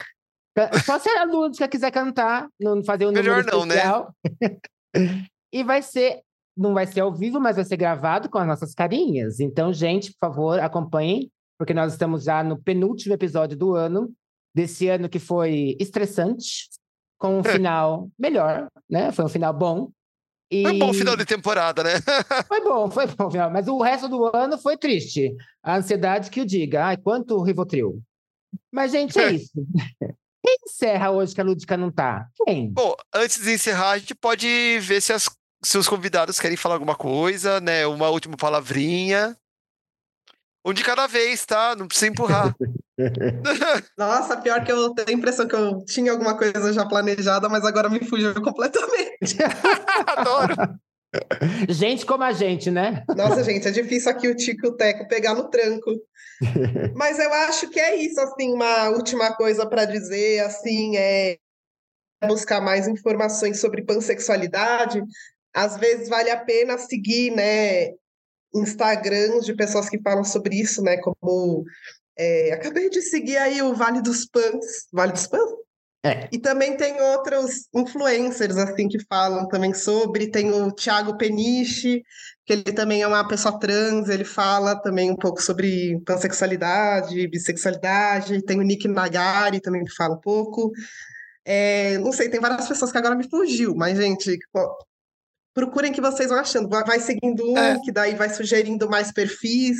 Só se a Lúdica quiser cantar, não fazer um Melhor não, né? especial. né? e vai ser, não vai ser ao vivo, mas vai ser gravado com as nossas carinhas. Então, gente, por favor, acompanhem porque nós estamos já no penúltimo episódio do ano, desse ano que foi estressante, com um final melhor, né? Foi um final bom. E... Foi um bom final de temporada, né? foi bom, foi bom final. Mas o resto do ano foi triste. A ansiedade que o diga. Ai, quanto Rivotril. Mas, gente, é isso. Quem encerra hoje que a Lúdica não tá? Quem? Bom, antes de encerrar, a gente pode ver se, as, se os convidados querem falar alguma coisa, né? Uma última palavrinha. Um de cada vez, tá? Não precisa empurrar. Nossa, pior que eu tenho a impressão que eu tinha alguma coisa já planejada, mas agora me fugiu completamente. Adoro. Gente como a gente, né? Nossa, gente, é difícil aqui o Tico e o Teco pegar no tranco. Mas eu acho que é isso, assim, uma última coisa para dizer, assim, é buscar mais informações sobre pansexualidade. Às vezes vale a pena seguir, né, Instagrams de pessoas que falam sobre isso, né, como é, acabei de seguir aí o Vale dos Pans, Vale dos Pans? É. E também tem outros influencers, assim, que falam também sobre. Tem o Thiago Peniche, que ele também é uma pessoa trans, ele fala também um pouco sobre pansexualidade, bissexualidade. Tem o Nick Nagari também que fala um pouco. É, não sei, tem várias pessoas que agora me fugiu, mas, gente, procurem que vocês vão achando. Vai, seguindo um, É. que daí vai sugerindo mais perfis.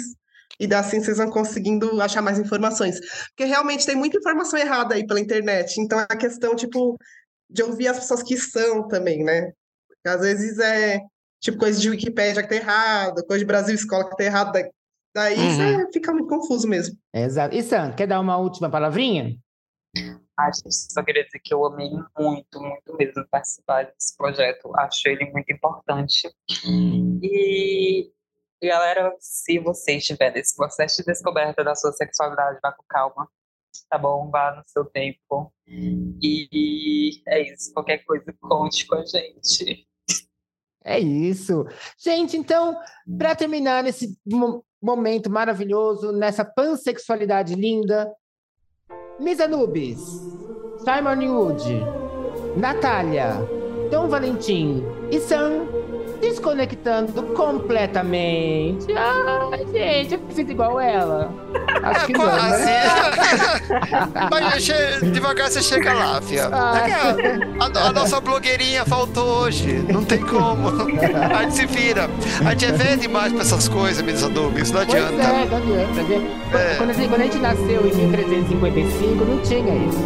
E daí assim vocês vão conseguindo achar mais informações. Porque realmente tem muita informação errada aí pela internet. Então é a questão, tipo, de ouvir as pessoas que são também, né? Porque às vezes é, tipo, coisa de Wikipédia que tá errado, coisa de Brasil Escola que tá errado. Daí, Uhum. cê fica muito confuso mesmo. Exato. E Sam, quer dar uma última palavrinha? Gente, só queria dizer que eu amei muito, muito mesmo participar desse projeto. Acho ele muito importante. E, galera, se você estiver nesse processo de descoberta da sua sexualidade, vá com calma, tá bom? Vá no seu tempo. E é isso. Qualquer coisa, conte com a gente. É isso. Gente, então, para terminar nesse mo- momento maravilhoso, nessa pansexualidade linda, Miss Anubis, Simon Wood, Natália, Dom Valentim e Sam desconectando completamente. Ai, gente, eu fiz igual ela. Acho que não, né? Mas devagar você chega lá, fia. Ah. É a, a- nossa blogueirinha faltou hoje. Não tem como. A gente se vira. A gente é velho demais pra essas coisas, meus adubos. Não Pois adianta. é, não adianta. né? É. Quando, a gente, quando a gente nasceu em 1355, não tinha isso.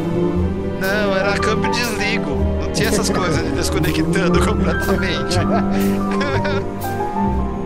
Não, era câmbio desligo. Tinha essas coisas de desconectando completamente.